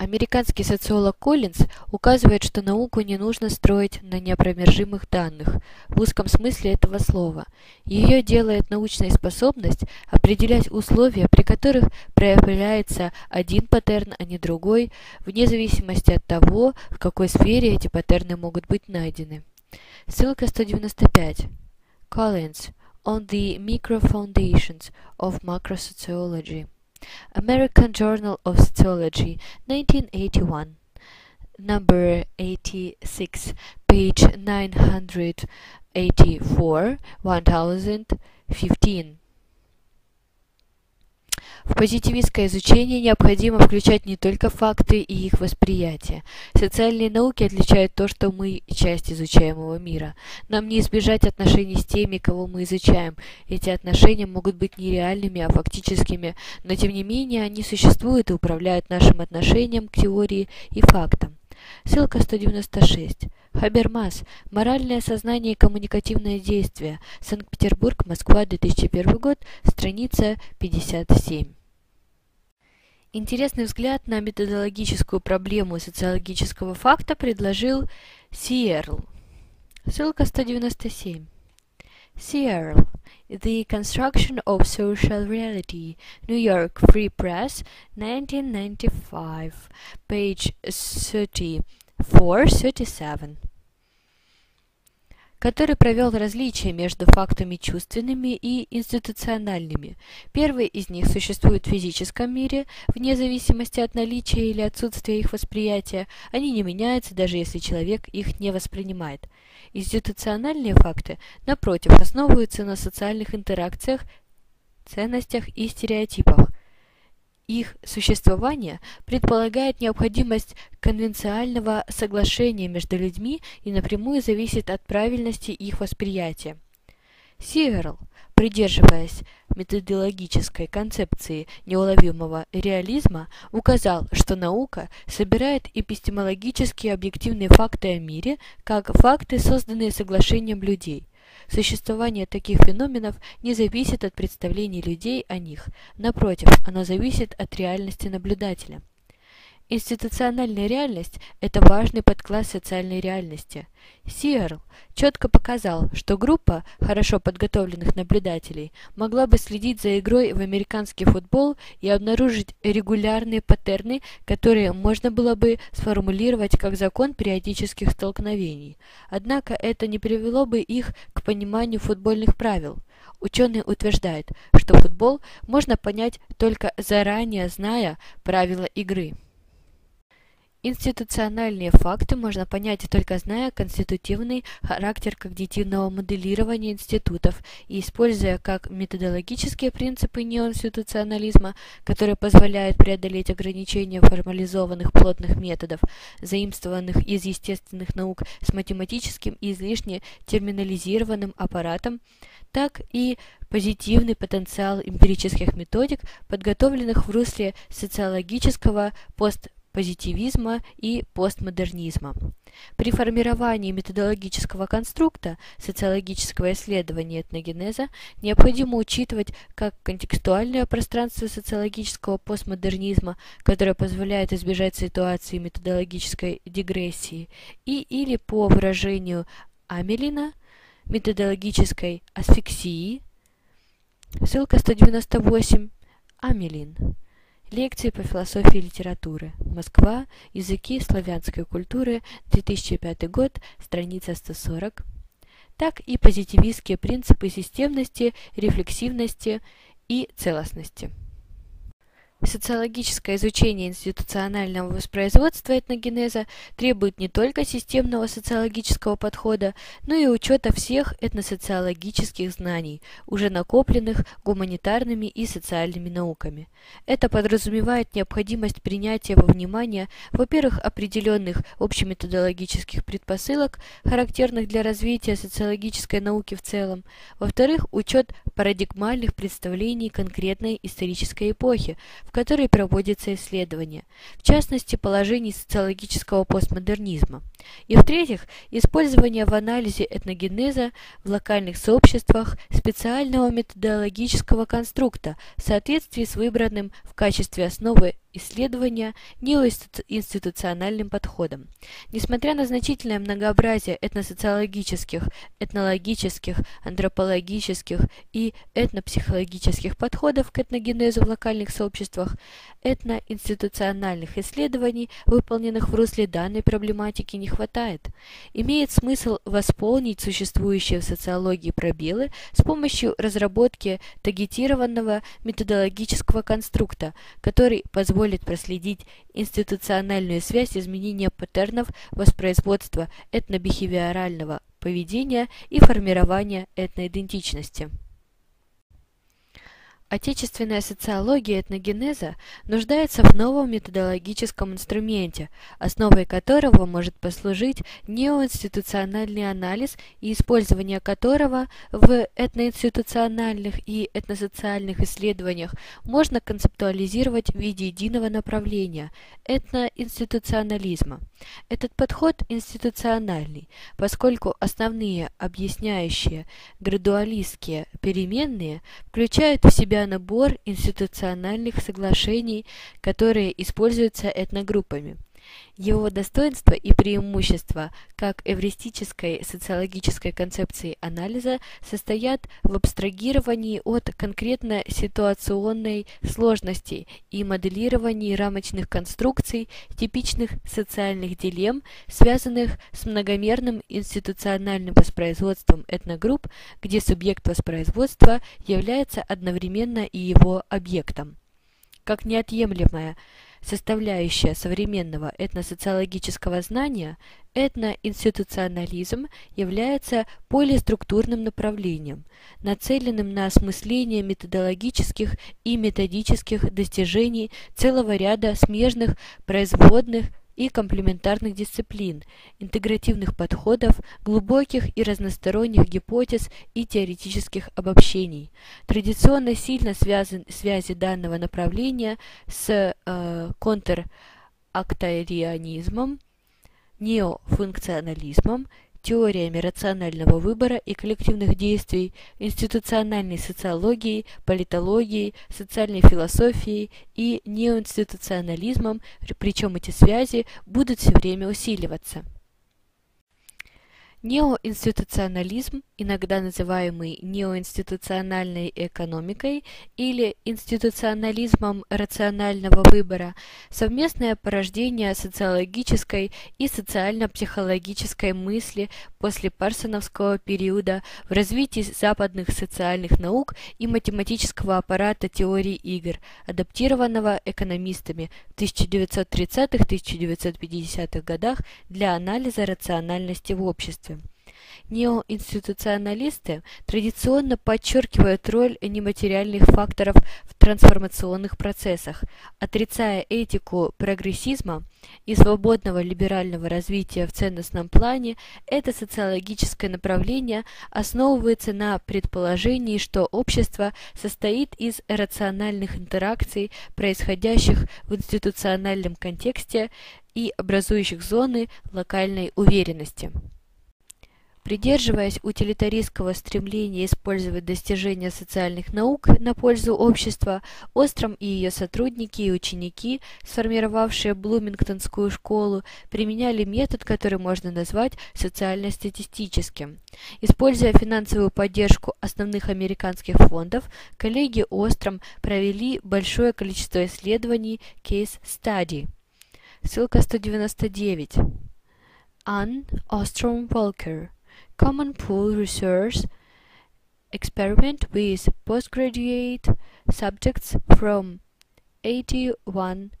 Speaker 1: Американский социолог Коллинз указывает, что науку не нужно строить на неопровержимых данных в узком смысле этого слова. Ее делает научная способность определять условия, при которых проявляется один паттерн, а не другой, вне зависимости от того, в какой сфере эти паттерны могут быть найдены. Ссылка 195. Collins. On the Micro-Foundations of Macrosociology. American Journal of Sociology, 1981, number 86, page 984, 1015. В позитивистское изучение необходимо включать не только факты и их восприятие. Социальные науки отличают то, что мы – часть изучаемого мира. Нам не избежать отношений с теми, кого мы изучаем. Эти отношения могут быть не реальными, а фактическими, но тем не менее они существуют и управляют нашим отношением к теории и фактам. Ссылка 196. Хабермас. Моральное сознание и коммуникативное действие. Санкт-Петербург, Москва, 2001 год. Страница 57. Интересный взгляд на методологическую проблему социологического факта предложил Сиерл. Ссылка 197. Searle, The Construction of Social Reality, New York Free Press, 1995, page 34-37 который провел различия между фактами чувственными и институциональными. Первые из них существуют в физическом мире, вне зависимости от наличия или отсутствия их восприятия, они не меняются, даже если человек их не воспринимает. Институциональные факты, напротив, основываются на социальных интеракциях, ценностях и стереотипах. Их существование предполагает необходимость конвенциального соглашения между людьми и напрямую зависит от правильности их восприятия. Сиверл, придерживаясь методологической концепции неуловимого реализма, указал, что наука собирает эпистемологические объективные факты о мире как факты, созданные соглашением людей. Существование таких феноменов не зависит от представлений людей о них, напротив, оно зависит от реальности наблюдателя. Институциональная реальность – это важный подкласс социальной реальности. Сиерл четко показал, что группа хорошо подготовленных наблюдателей могла бы следить за игрой в американский футбол и обнаружить регулярные паттерны, которые можно было бы сформулировать как закон периодических столкновений. Однако это не привело бы их к пониманию футбольных правил. Ученые утверждают, что футбол можно понять только заранее зная правила игры. Институциональные факты можно понять только зная конститутивный характер когнитивного моделирования институтов и используя как методологические принципы неоинституционализма, которые позволяют преодолеть ограничения формализованных плотных методов, заимствованных из естественных наук с математическим и излишне терминализированным аппаратом, так и позитивный потенциал эмпирических методик, подготовленных в русле социологического пост позитивизма и постмодернизма. При формировании методологического конструкта социологического исследования этногенеза необходимо учитывать как контекстуальное пространство социологического постмодернизма, которое позволяет избежать ситуации методологической дегрессии, и или по выражению Амелина методологической асфиксии, ссылка 198, Амелин. Лекции по философии и литературы. Москва. Языки славянской культуры. 2005 год. Страница 140. Так и позитивистские принципы системности, рефлексивности и целостности. Социологическое изучение институционального воспроизводства этногенеза требует не только системного социологического подхода, но и учета всех этносоциологических знаний, уже накопленных гуманитарными и социальными науками. Это подразумевает необходимость принятия во внимание, во-первых, определенных общеметодологических предпосылок, характерных для развития социологической науки в целом, во-вторых, учет парадигмальных представлений конкретной исторической эпохи, в которой проводится исследование, в частности положений социологического постмодернизма. И в-третьих, использование в анализе этногенеза в локальных сообществах специального методологического конструкта в соответствии с выбранным в качестве основы исследования неоинституциональным подходом. Несмотря на значительное многообразие этносоциологических, этнологических, антропологических и этнопсихологических подходов к этногенезу в локальных сообществах, этноинституциональных исследований, выполненных в русле данной проблематики, не хватает. Имеет смысл восполнить существующие в социологии пробелы с помощью разработки таргетированного методологического конструкта, который позволит проследить институциональную связь изменения паттернов воспроизводства этнобихевиорального поведения и формирования этноидентичности. Отечественная социология этногенеза нуждается в новом методологическом инструменте, основой которого может послужить неоинституциональный анализ и использование которого в этноинституциональных и этносоциальных исследованиях можно концептуализировать в виде единого направления – этноинституционализма. Этот подход институциональный, поскольку основные объясняющие градуалистские переменные включают в себя набор институциональных соглашений, которые используются этногруппами. Его достоинства и преимущества как эвристической социологической концепции анализа состоят в абстрагировании от конкретно ситуационной сложности и моделировании рамочных конструкций типичных социальных дилемм, связанных с многомерным институциональным воспроизводством этногрупп, где субъект воспроизводства является одновременно и его объектом. Как неотъемлемая составляющая современного этносоциологического знания, этноинституционализм является полиструктурным направлением, нацеленным на осмысление методологических и методических достижений целого ряда смежных производных и комплементарных дисциплин, интегративных подходов, глубоких и разносторонних гипотез и теоретических обобщений. Традиционно сильно связан, связи данного направления с э, контракторианизмом, неофункционализмом, теориями рационального выбора и коллективных действий, институциональной социологией, политологией, социальной философией и неоинституционализмом, причем эти связи будут все время усиливаться. Неоинституционализм, иногда называемый неоинституциональной экономикой или институционализмом рационального выбора, совместное порождение социологической и социально-психологической мысли после парсоновского периода в развитии западных социальных наук и математического аппарата теории игр, адаптированного экономистами в 1930-1950-х годах для анализа рациональности в обществе. Неоинституционалисты традиционно подчеркивают роль нематериальных факторов в трансформационных процессах, отрицая этику прогрессизма и свободного либерального развития в ценностном плане, это социологическое направление основывается на предположении, что общество состоит из рациональных интеракций, происходящих в институциональном контексте и образующих зоны локальной уверенности. Придерживаясь утилитаристского стремления использовать достижения социальных наук на пользу общества, Остром и ее сотрудники и ученики, сформировавшие Блумингтонскую школу, применяли метод, который можно назвать социально-статистическим. Используя финансовую поддержку основных американских фондов, коллеги Остром провели большое количество исследований Case Study. Ссылка 199. Ann Ostrom Walker Common Pool Research experiment with postgraduate subjects from 81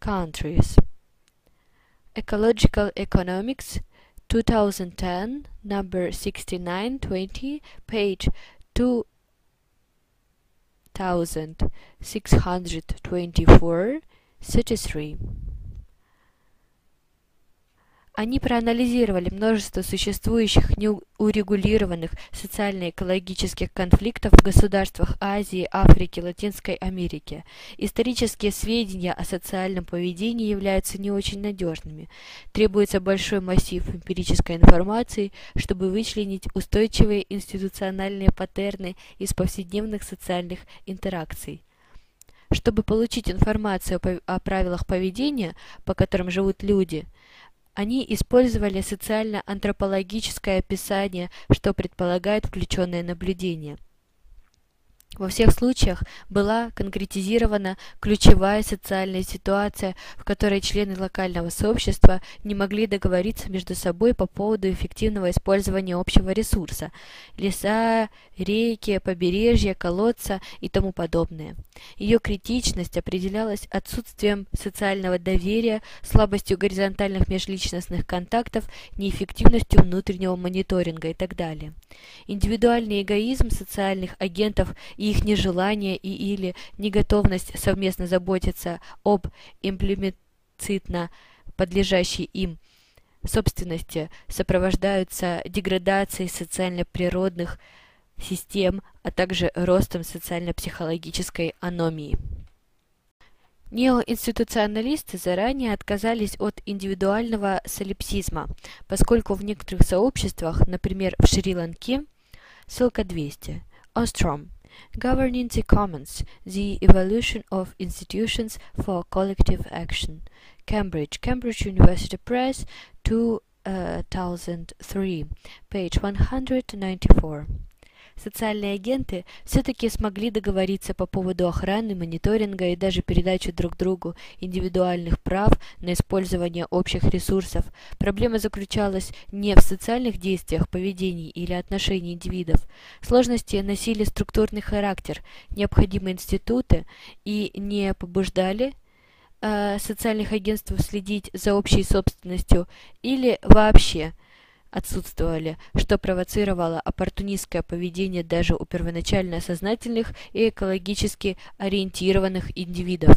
Speaker 1: countries. Ecological Economics 2010, number 6920, page 2624, 33. Они проанализировали множество существующих неурегулированных социально-экологических конфликтов в государствах Азии, Африки, Латинской Америки. Исторические сведения о социальном поведении являются не очень надежными. Требуется большой массив эмпирической информации, чтобы вычленить устойчивые институциональные паттерны из повседневных социальных интеракций. Чтобы получить информацию о правилах поведения, по которым живут люди – они использовали социально-антропологическое описание, что предполагает включенное наблюдение – во всех случаях была конкретизирована ключевая социальная ситуация, в которой члены локального сообщества не могли договориться между собой по поводу эффективного использования общего ресурса – леса, реки, побережья, колодца и тому подобное. Ее критичность определялась отсутствием социального доверия, слабостью горизонтальных межличностных контактов, неэффективностью внутреннего мониторинга и так далее. Индивидуальный эгоизм социальных агентов и их нежелание и или неготовность совместно заботиться об имплементитно подлежащей им собственности сопровождаются деградацией социально-природных систем, а также ростом социально-психологической аномии. Неоинституционалисты заранее отказались от индивидуального солипсизма, поскольку в некоторых сообществах, например, в Шри-Ланке, ссылка 200, Остром, Governing the Commons, The Evolution of Institutions for Collective Action. Cambridge, Cambridge University Press, 2003, uh, page 194. Социальные агенты все-таки смогли договориться по поводу охраны, мониторинга и даже передачи друг другу индивидуальных прав на использование общих ресурсов. Проблема заключалась не в социальных действиях, поведении или отношении индивидов. Сложности носили структурный характер, необходимые институты и не побуждали э, социальных агентств следить за общей собственностью или вообще – отсутствовали, что провоцировало оппортунистское поведение даже у первоначально сознательных и экологически ориентированных индивидов.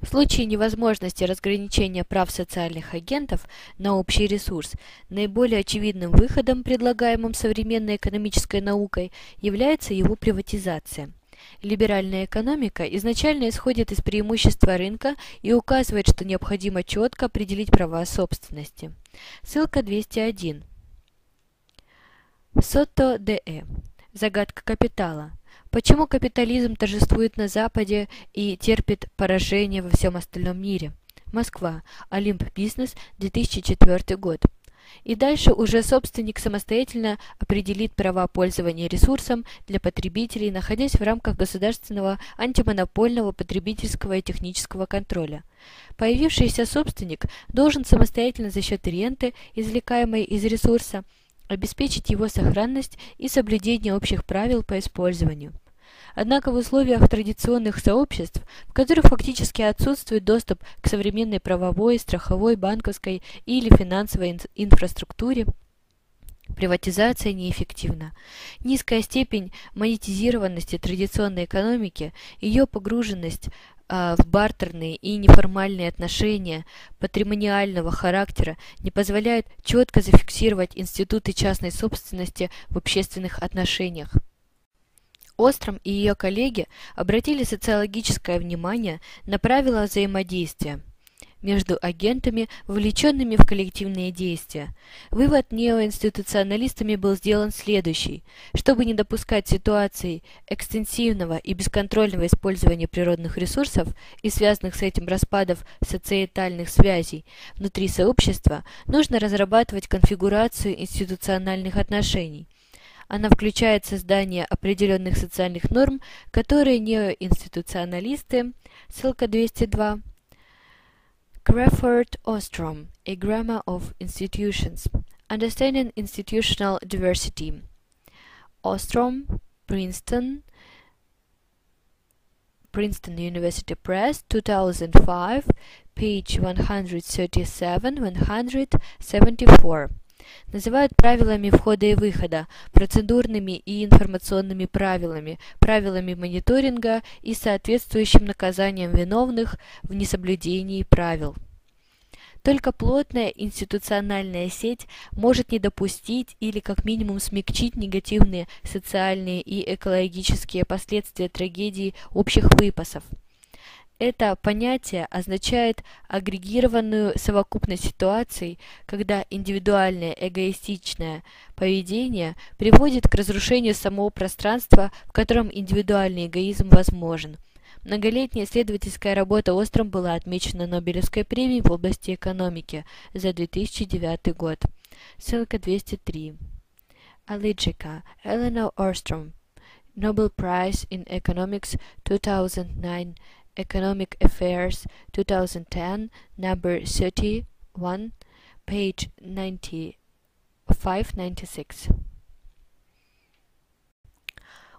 Speaker 1: В случае невозможности разграничения прав социальных агентов на общий ресурс, наиболее очевидным выходом, предлагаемым современной экономической наукой, является его приватизация – Либеральная экономика изначально исходит из преимущества рынка и указывает, что необходимо четко определить права собственности. Ссылка 201. Сотто Д.Э. Загадка капитала. Почему капитализм торжествует на Западе и терпит поражение во всем остальном мире? Москва. Олимп Бизнес, 2004 год. И дальше уже собственник самостоятельно определит права пользования ресурсом для потребителей, находясь в рамках государственного антимонопольного потребительского и технического контроля. Появившийся собственник должен самостоятельно за счет ренты, извлекаемой из ресурса, обеспечить его сохранность и соблюдение общих правил по использованию. Однако в условиях традиционных сообществ, в которых фактически отсутствует доступ к современной правовой, страховой, банковской или финансовой инфраструктуре, Приватизация неэффективна. Низкая степень монетизированности традиционной экономики, ее погруженность а, в бартерные и неформальные отношения патримониального характера не позволяет четко зафиксировать институты частной собственности в общественных отношениях. Остром и ее коллеги обратили социологическое внимание на правила взаимодействия между агентами, вовлеченными в коллективные действия. Вывод неоинституционалистами был сделан следующий. Чтобы не допускать ситуаций экстенсивного и бесконтрольного использования природных ресурсов и связанных с этим распадов социетальных связей внутри сообщества, нужно разрабатывать конфигурацию институциональных отношений. Она включает создание определенных социальных норм, которые неоинституционалисты, ссылка 202, Crawford Ostrom, A Grammar of Institutions, Understanding Institutional Diversity, Ostrom, Princeton, Princeton University Press, 2005, page 137-174 называют правилами входа и выхода, процедурными и информационными правилами, правилами мониторинга и соответствующим наказанием виновных в несоблюдении правил. Только плотная институциональная сеть может не допустить или как минимум смягчить негативные социальные и экологические последствия трагедии общих выпасов. Это понятие означает агрегированную совокупность ситуаций, когда индивидуальное эгоистичное поведение приводит к разрушению самого пространства, в котором индивидуальный эгоизм возможен. Многолетняя исследовательская работа Остром была отмечена Нобелевской премией в области экономики за 2009 год. Ссылка 203. Алиджика, Eleanor Ostrom, Nobel Prize in Economics 2009 Economic Affairs 2010, number 31, page 95-96.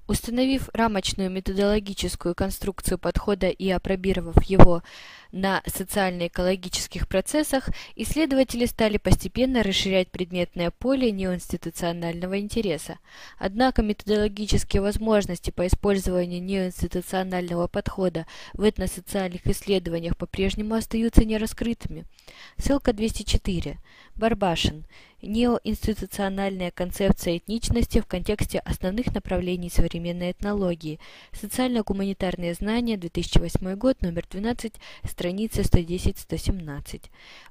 Speaker 1: Установив рамочную методологическую конструкцию подхода и опробировав его на социально-экологических процессах, исследователи стали постепенно расширять предметное поле неоинституционального интереса. Однако методологические возможности по использованию неоинституционального подхода в этносоциальных исследованиях по-прежнему остаются нераскрытыми. Ссылка 204. Барбашин. Неоинституциональная концепция этничности в контексте основных направлений современной этнологии. Социально-гуманитарные знания, 2008 год, номер 12, страницы 110-117.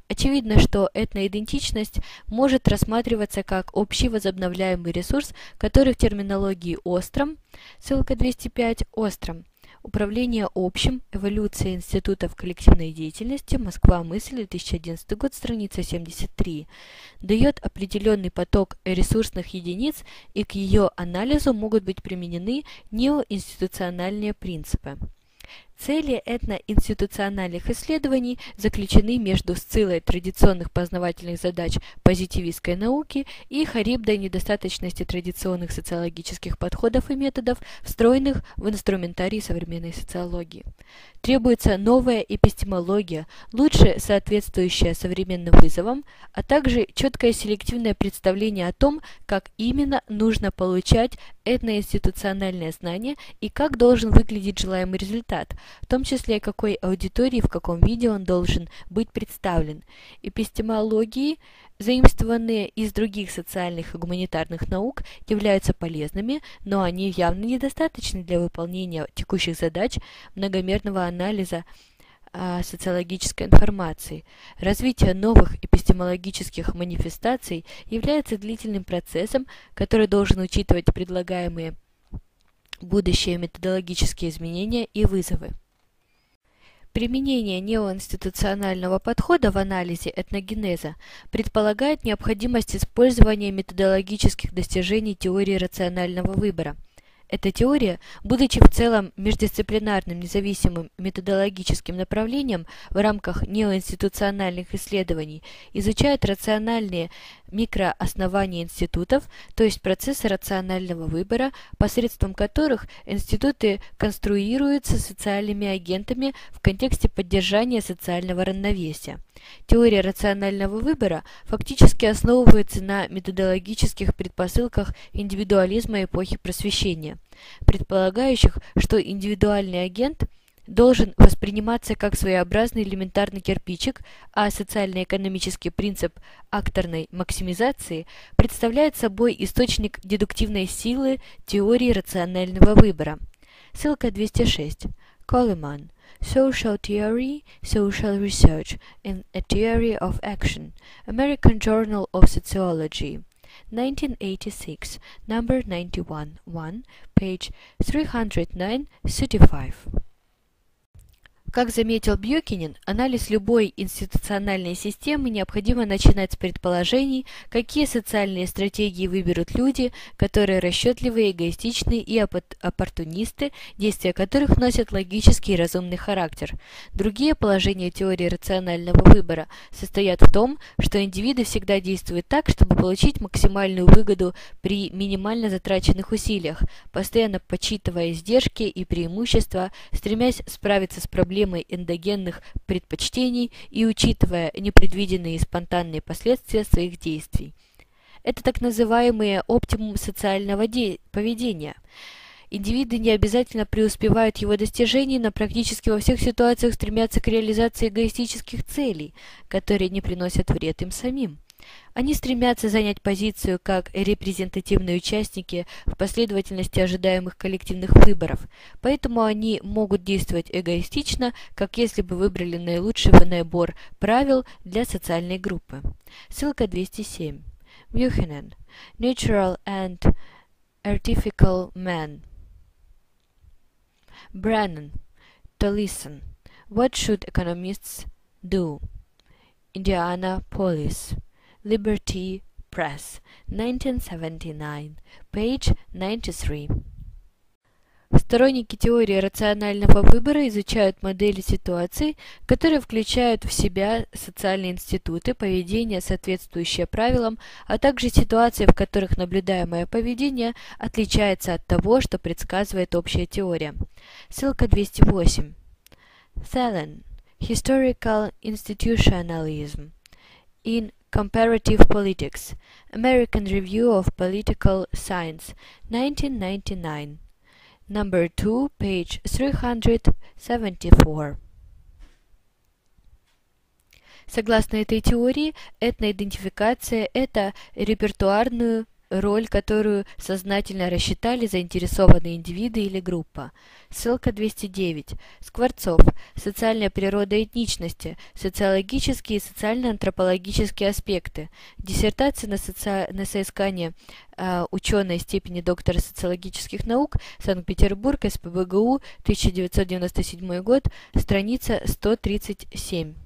Speaker 1: Очевидно, что этноидентичность может рассматриваться как общий возобновляемый ресурс, который в терминологии «остром», ссылка 205, «остром», Управление общим. Эволюция институтов коллективной деятельности. Москва. Мысль. 2011 год. Страница 73. Дает определенный поток ресурсных единиц и к ее анализу могут быть применены неоинституциональные принципы. Цели этноинституциональных исследований заключены между сциллой традиционных познавательных задач позитивистской науки и харибдой недостаточности традиционных социологических подходов и методов, встроенных в инструментарий современной социологии. Требуется новая эпистемология, лучше соответствующая современным вызовам, а также четкое селективное представление о том, как именно нужно получать этноинституциональное знание и как должен выглядеть желаемый результат, в том числе какой аудитории в каком виде он должен быть представлен. Эпистемологии, заимствованные из других социальных и гуманитарных наук, являются полезными, но они явно недостаточны для выполнения текущих задач многомерного анализа социологической информации. Развитие новых эпистемологических манифестаций является длительным процессом, который должен учитывать предлагаемые будущие методологические изменения и вызовы. Применение неоинституционального подхода в анализе этногенеза предполагает необходимость использования методологических достижений теории рационального выбора – эта теория, будучи в целом междисциплинарным независимым методологическим направлением в рамках неоинституциональных исследований, изучает рациональные микрооснования институтов, то есть процессы рационального выбора, посредством которых институты конструируются социальными агентами в контексте поддержания социального равновесия. Теория рационального выбора фактически основывается на методологических предпосылках индивидуализма эпохи просвещения, предполагающих, что индивидуальный агент должен восприниматься как своеобразный элементарный кирпичик, а социально-экономический принцип акторной максимизации представляет собой источник дедуктивной силы теории рационального выбора. Ссылка 206. Колеман. Social Theory, Social Research, and a Theory of Action, American Journal of Sociology, 1986, number 91, 1, page 309, 35. Как заметил Бьюкинин, анализ любой институциональной системы необходимо начинать с предположений, какие социальные стратегии выберут люди, которые расчетливые, эгоистичные и оппортунисты, действия которых носят логический и разумный характер. Другие положения теории рационального выбора состоят в том, что индивиды всегда действуют так, чтобы получить максимальную выгоду при минимально затраченных усилиях, постоянно подсчитывая издержки и преимущества, стремясь справиться с проблемой проблемой эндогенных предпочтений и учитывая непредвиденные и спонтанные последствия своих действий. Это так называемые оптимум социального поведения. Индивиды не обязательно преуспевают в его достижении, но практически во всех ситуациях стремятся к реализации эгоистических целей, которые не приносят вред им самим. Они стремятся занять позицию как репрезентативные участники в последовательности ожидаемых коллективных выборов, поэтому они могут действовать эгоистично, как если бы выбрали наилучший набор правил для социальной группы. Ссылка 207. Мюхенен. Natural and Artificial Man. Brennan. To listen. What should economists do? Indiana Police. Liberty Press, 1979, page 93. Сторонники теории рационального выбора изучают модели ситуаций, которые включают в себя социальные институты, поведение, соответствующее правилам, а также ситуации, в которых наблюдаемое поведение отличается от того, что предсказывает общая теория. Ссылка 208. Thelen. Historical Institutionalism. In Comparative Politics, American Review of Political Science, 1999, number 2, page 374. Согласно этой теории, этноидентификация – это репертуарную роль, которую сознательно рассчитали заинтересованные индивиды или группа. Ссылка 209. Скворцов. Социальная природа этничности. Социологические и социально-антропологические аспекты. Диссертация на, соци... на соискание э, ученой степени доктора социологических наук. Санкт-Петербург. СПБГУ. 1997 год. Страница 137.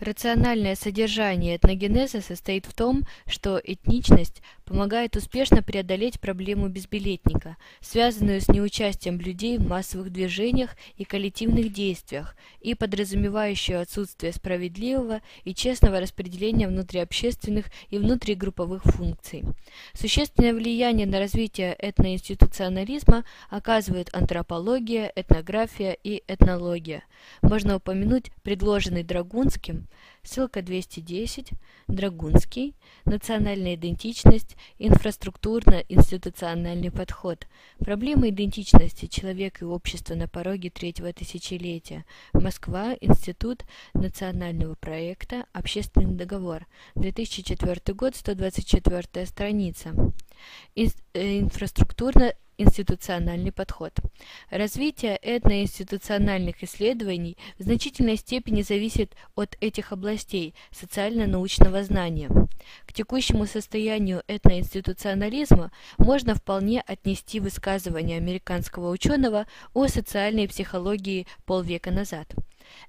Speaker 1: Рациональное содержание этногенеза состоит в том, что этничность помогает успешно преодолеть проблему безбилетника, связанную с неучастием людей в массовых движениях и коллективных действиях, и подразумевающую отсутствие справедливого и честного распределения внутриобщественных и внутригрупповых функций. Существенное влияние на развитие этноинституционализма оказывают антропология, этнография и этнология. Можно упомянуть предложенный Драгунским Ссылка 210. Драгунский. Национальная идентичность. Инфраструктурно-институциональный подход. Проблема идентичности человека и общества на пороге третьего тысячелетия. Москва. Институт национального проекта. Общественный договор. 2004 год. 124 страница. Э, инфраструктурно институциональный подход. Развитие этноинституциональных исследований в значительной степени зависит от этих областей социально-научного знания. К текущему состоянию этноинституционализма можно вполне отнести высказывание американского ученого о социальной психологии полвека назад.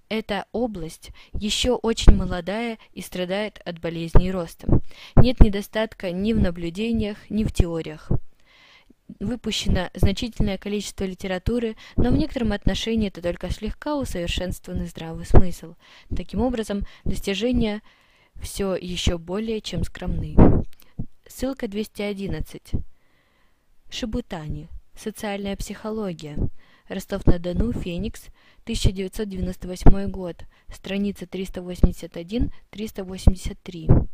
Speaker 1: Эта область еще очень молодая и страдает от болезней роста. Нет недостатка ни в наблюдениях, ни в теориях выпущено значительное количество литературы, но в некотором отношении это только слегка усовершенствованный здравый смысл. Таким образом, достижения все еще более чем скромны. Ссылка 211. Шибутани. Социальная психология. Ростов-на-Дону, Феникс, 1998 год, страница 381-383.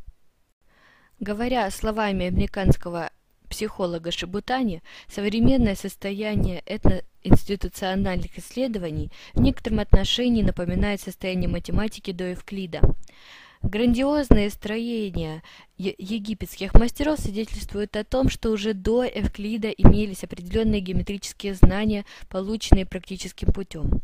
Speaker 1: Говоря словами американского психолога Шабутани, современное состояние этноинституциональных исследований в некотором отношении напоминает состояние математики до Евклида. Грандиозные строения египетских мастеров свидетельствуют о том, что уже до Евклида имелись определенные геометрические знания, полученные практическим путем.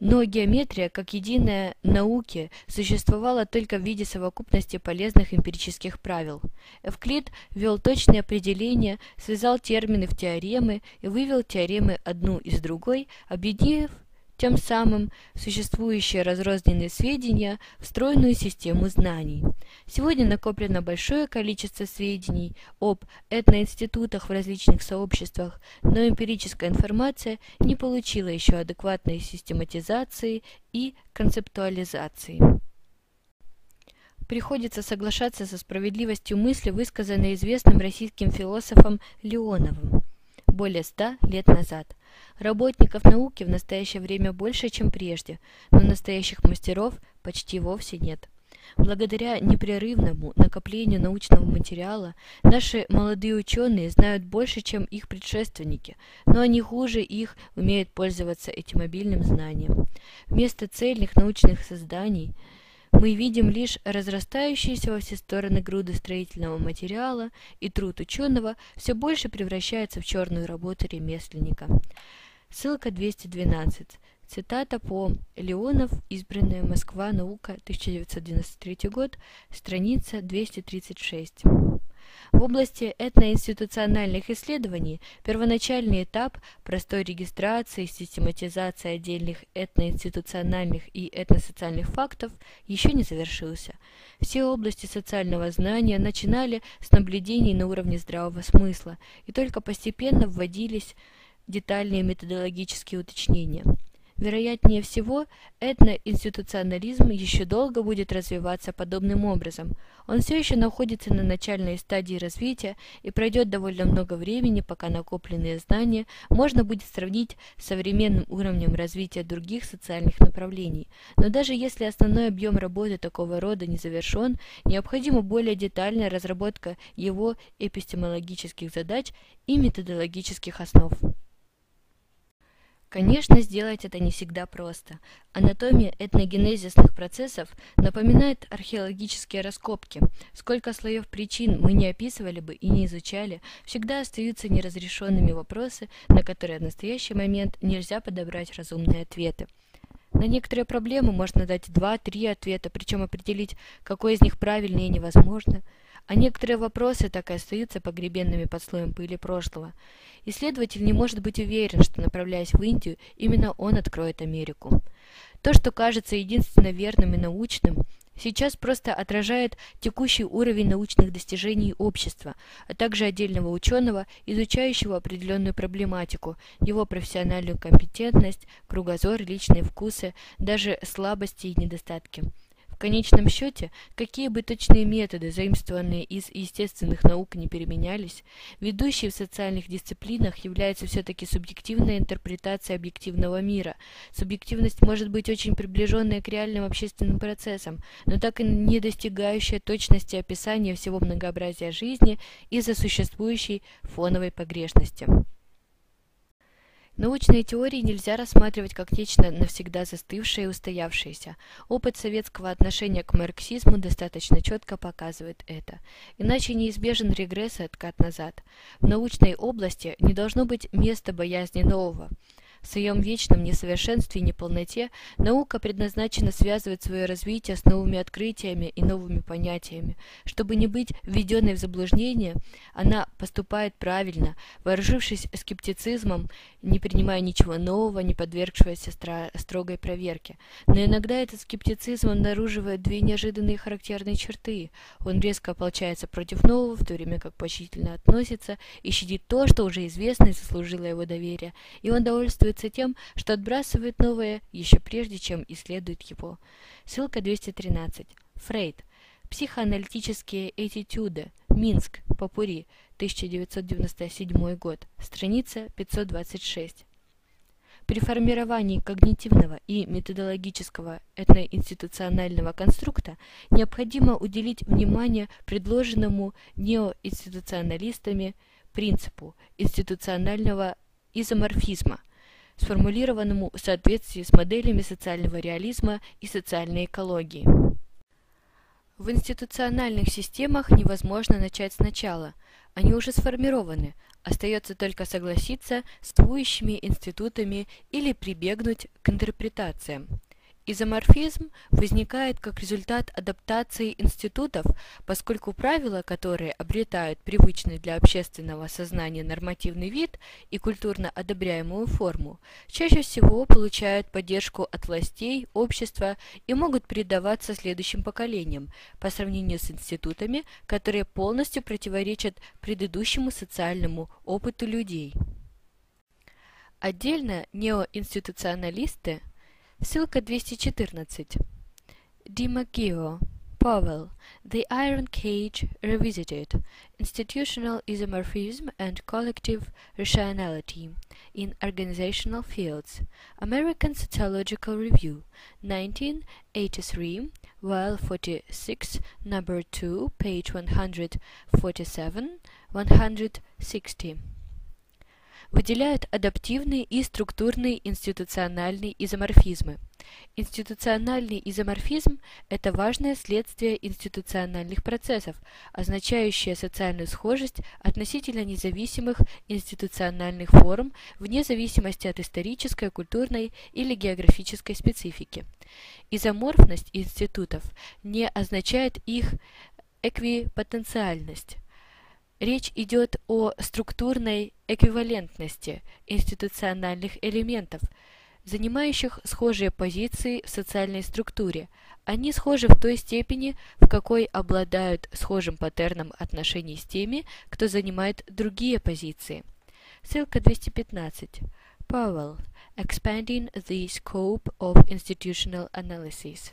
Speaker 1: Но геометрия, как единая науки, существовала только в виде совокупности полезных эмпирических правил. Эвклид ввел точные определения, связал термины в теоремы и вывел теоремы одну из другой, объединив тем самым существующие разрозненные сведения в стройную систему знаний. Сегодня накоплено большое количество сведений об этноинститутах в различных сообществах, но эмпирическая информация не получила еще адекватной систематизации и концептуализации. Приходится соглашаться со справедливостью мысли, высказанной известным российским философом Леоновым более ста лет назад. Работников науки в настоящее время больше, чем прежде, но настоящих мастеров почти вовсе нет. Благодаря непрерывному накоплению научного материала наши молодые ученые знают больше, чем их предшественники, но они хуже их умеют пользоваться этим мобильным знанием. Вместо цельных научных созданий мы видим лишь разрастающиеся во все стороны груды строительного материала, и труд ученого все больше превращается в черную работу ремесленника. Ссылка 212. Цитата по Леонов, избранная Москва, наука, 1993 год, страница 236. В области этноинституциональных исследований первоначальный этап простой регистрации и систематизации отдельных этноинституциональных и этносоциальных фактов еще не завершился. Все области социального знания начинали с наблюдений на уровне здравого смысла, и только постепенно вводились детальные методологические уточнения – Вероятнее всего, этноинституционализм еще долго будет развиваться подобным образом. Он все еще находится на начальной стадии развития и пройдет довольно много времени, пока накопленные знания можно будет сравнить с современным уровнем развития других социальных направлений. Но даже если основной объем работы такого рода не завершен, необходима более детальная разработка его эпистемологических задач и методологических основ. Конечно, сделать это не всегда просто. Анатомия этногенезисных процессов напоминает археологические раскопки. Сколько слоев причин мы не описывали бы и не изучали, всегда остаются неразрешенными вопросы, на которые в настоящий момент нельзя подобрать разумные ответы. На некоторые проблемы можно дать два-три ответа, причем определить, какой из них правильный, невозможно – а некоторые вопросы так и остаются погребенными под слоем пыли прошлого. Исследователь не может быть уверен, что, направляясь в Индию, именно он откроет Америку. То, что кажется единственно верным и научным, сейчас просто отражает текущий уровень научных достижений общества, а также отдельного ученого, изучающего определенную проблематику, его профессиональную компетентность, кругозор, личные вкусы, даже слабости и недостатки конечном счете, какие бы точные методы, заимствованные из естественных наук, не переменялись, ведущей в социальных дисциплинах является все-таки субъективная интерпретация объективного мира. Субъективность может быть очень приближенная к реальным общественным процессам, но так и не достигающая точности описания всего многообразия жизни из-за существующей фоновой погрешности. Научные теории нельзя рассматривать как нечто навсегда застывшее и устоявшееся. Опыт советского отношения к марксизму достаточно четко показывает это. Иначе неизбежен регресс и откат назад. В научной области не должно быть места боязни нового. В своем вечном несовершенстве и неполноте наука предназначена связывать свое развитие с новыми открытиями и новыми понятиями. Чтобы не быть введенной в заблуждение, она поступает правильно, вооружившись скептицизмом, не принимая ничего нового, не подвергшегося строгой проверке. Но иногда этот скептицизм обнаруживает две неожиданные характерные черты. Он резко ополчается против нового, в то время как почтительно относится и щадит то, что уже известно и заслужило его доверие, и он довольствуется пользуется тем, что отбрасывает новое еще прежде, чем исследует его. Ссылка 213. Фрейд. Психоаналитические этитюды. Минск. Попури. 1997 год. Страница 526. При формировании когнитивного и методологического этноинституционального конструкта необходимо уделить внимание предложенному неоинституционалистами принципу институционального изоморфизма – сформулированному в соответствии с моделями социального реализма и социальной экологии. В институциональных системах невозможно начать сначала, они уже сформированы, остается только согласиться с двующими институтами или прибегнуть к интерпретациям. Изоморфизм возникает как результат адаптации институтов, поскольку правила, которые обретают привычный для общественного сознания нормативный вид и культурно одобряемую форму, чаще всего получают поддержку от властей, общества и могут передаваться следующим поколениям по сравнению с институтами, которые полностью противоречат предыдущему социальному опыту людей. Отдельно неоинституционалисты – Ссылка 214. Дима Гио. Powell, The Iron Cage Revisited, Institutional Isomorphism and Collective Rationality in Organizational Fields, American Sociological Review, 1983, Vol 46, Number 2, page 147, 160. Выделяют адаптивные и структурные институциональные изоморфизмы. Институциональный изоморфизм – это важное следствие институциональных процессов, означающее социальную схожесть относительно независимых институциональных форм вне зависимости от исторической, культурной или географической специфики. Изоморфность институтов не означает их эквипотенциальность. Речь идет о структурной эквивалентности институциональных элементов, занимающих схожие позиции в социальной структуре. Они схожи в той степени, в какой обладают схожим паттерном отношений с теми, кто занимает другие позиции. Ссылка 215. Powell. Expanding the scope of institutional analysis.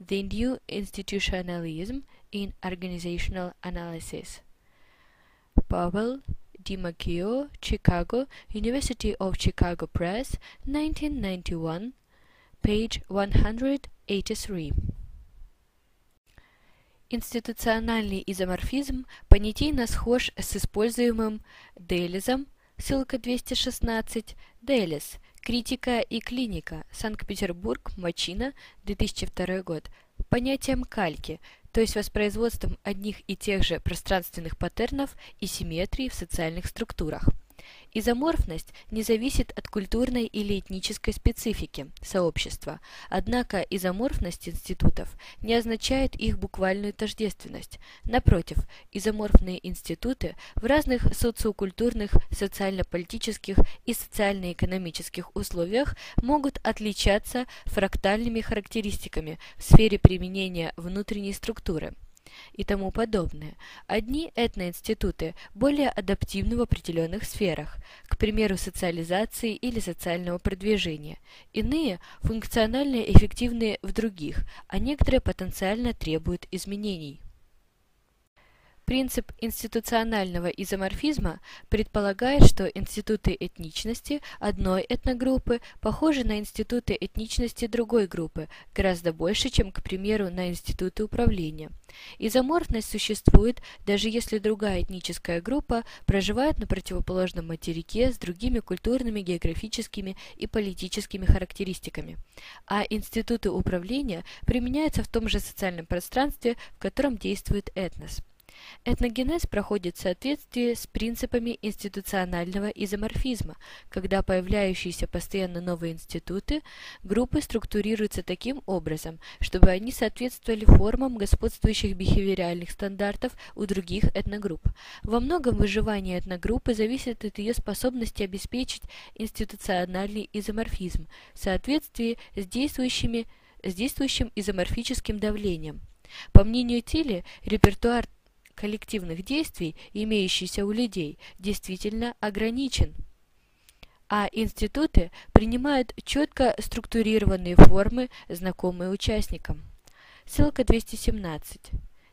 Speaker 1: The new institutionalism in organizational analysis. Powell, DiMaggio, Chicago, University of Chicago Press, 1991, page 183. Институциональный изоморфизм понятийно схож с используемым Делизом, ссылка 216, Делис, критика и клиника, Санкт-Петербург, Мачина, 2002 год, понятием кальки, то есть воспроизводством одних и тех же пространственных паттернов и симметрии в социальных структурах. Изоморфность не зависит от культурной или этнической специфики сообщества, однако изоморфность институтов не означает их буквальную тождественность. Напротив, изоморфные институты в разных социокультурных, социально-политических и социально-экономических условиях могут отличаться фрактальными характеристиками в сфере применения внутренней структуры и тому подобное. Одни этноинституты более адаптивны в определенных сферах, к примеру, социализации или социального продвижения, иные функционально эффективны в других, а некоторые потенциально требуют изменений. Принцип институционального изоморфизма предполагает, что институты этничности одной этногруппы похожи на институты этничности другой группы гораздо больше, чем, к примеру, на институты управления. Изоморфность существует, даже если другая этническая группа проживает на противоположном материке с другими культурными, географическими и политическими характеристиками. А институты управления применяются в том же социальном пространстве, в котором действует этнос. Этногенез проходит в соответствии с принципами институционального изоморфизма, когда появляющиеся постоянно новые институты, группы структурируются таким образом, чтобы они соответствовали формам господствующих бихевиоральных стандартов у других этногрупп. Во многом выживание этногруппы зависит от ее способности обеспечить институциональный изоморфизм в соответствии с, действующими, с действующим изоморфическим давлением. По мнению Тилли, репертуар коллективных действий, имеющийся у людей, действительно ограничен. А институты принимают четко структурированные формы, знакомые участникам. Ссылка 217.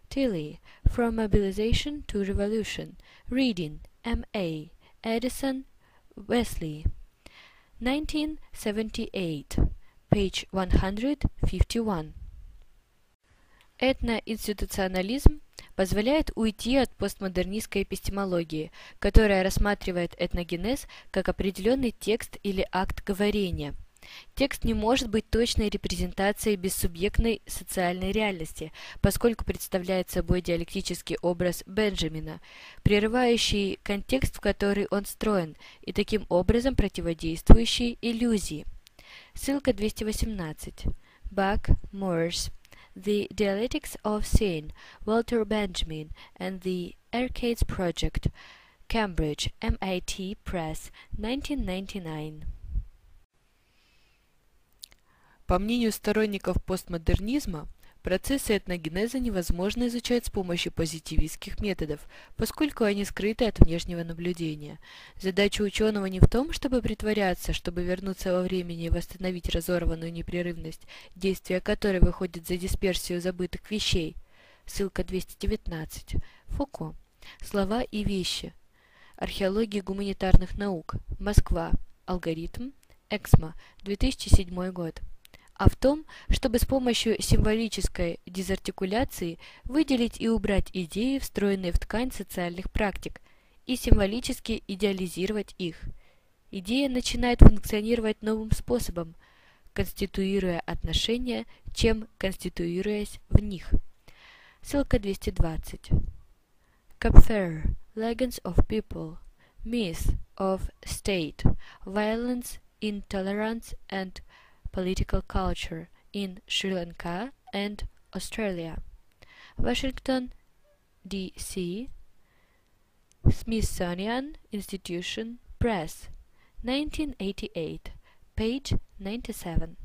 Speaker 1: Tilly. From Mobilization to Revolution. Reading. M.A. Edison. Wesley. 1978. Page 151. Этноинституционализм позволяет уйти от постмодернистской эпистемологии, которая рассматривает этногенез как определенный текст или акт говорения. Текст не может быть точной репрезентацией бессубъектной социальной реальности, поскольку представляет собой диалектический образ Бенджамина, прерывающий контекст, в который он строен, и таким образом противодействующий иллюзии. Ссылка 218. Бак, Морс. The Dialectics of Sin, Walter Benjamin, and the Arcades Project, Cambridge, MIT Press, 1999.
Speaker 2: По мнению сторонников постмодернизма, Процессы этногенеза невозможно изучать с помощью позитивистских методов, поскольку они скрыты от внешнего наблюдения. Задача ученого не в том, чтобы притворяться, чтобы вернуться во времени и восстановить разорванную непрерывность, действия которой выходит за дисперсию забытых вещей.
Speaker 1: ссылка 219, Фуко. Слова и вещи. Археология гуманитарных наук. Москва. Алгоритм. Эксмо. 2007 год. А в том, чтобы с помощью символической дезартикуляции выделить и убрать идеи, встроенные в ткань социальных практик, и символически идеализировать их. Идея начинает функционировать новым способом, конституируя отношения, чем конституируясь в них. Ссылка 220. Capfer. Legends of People. Myth of State. Violence, Intolerance and Political Culture in Sri Lanka and Australia. Washington, D.C. Smithsonian Institution Press. 1988. Page 97.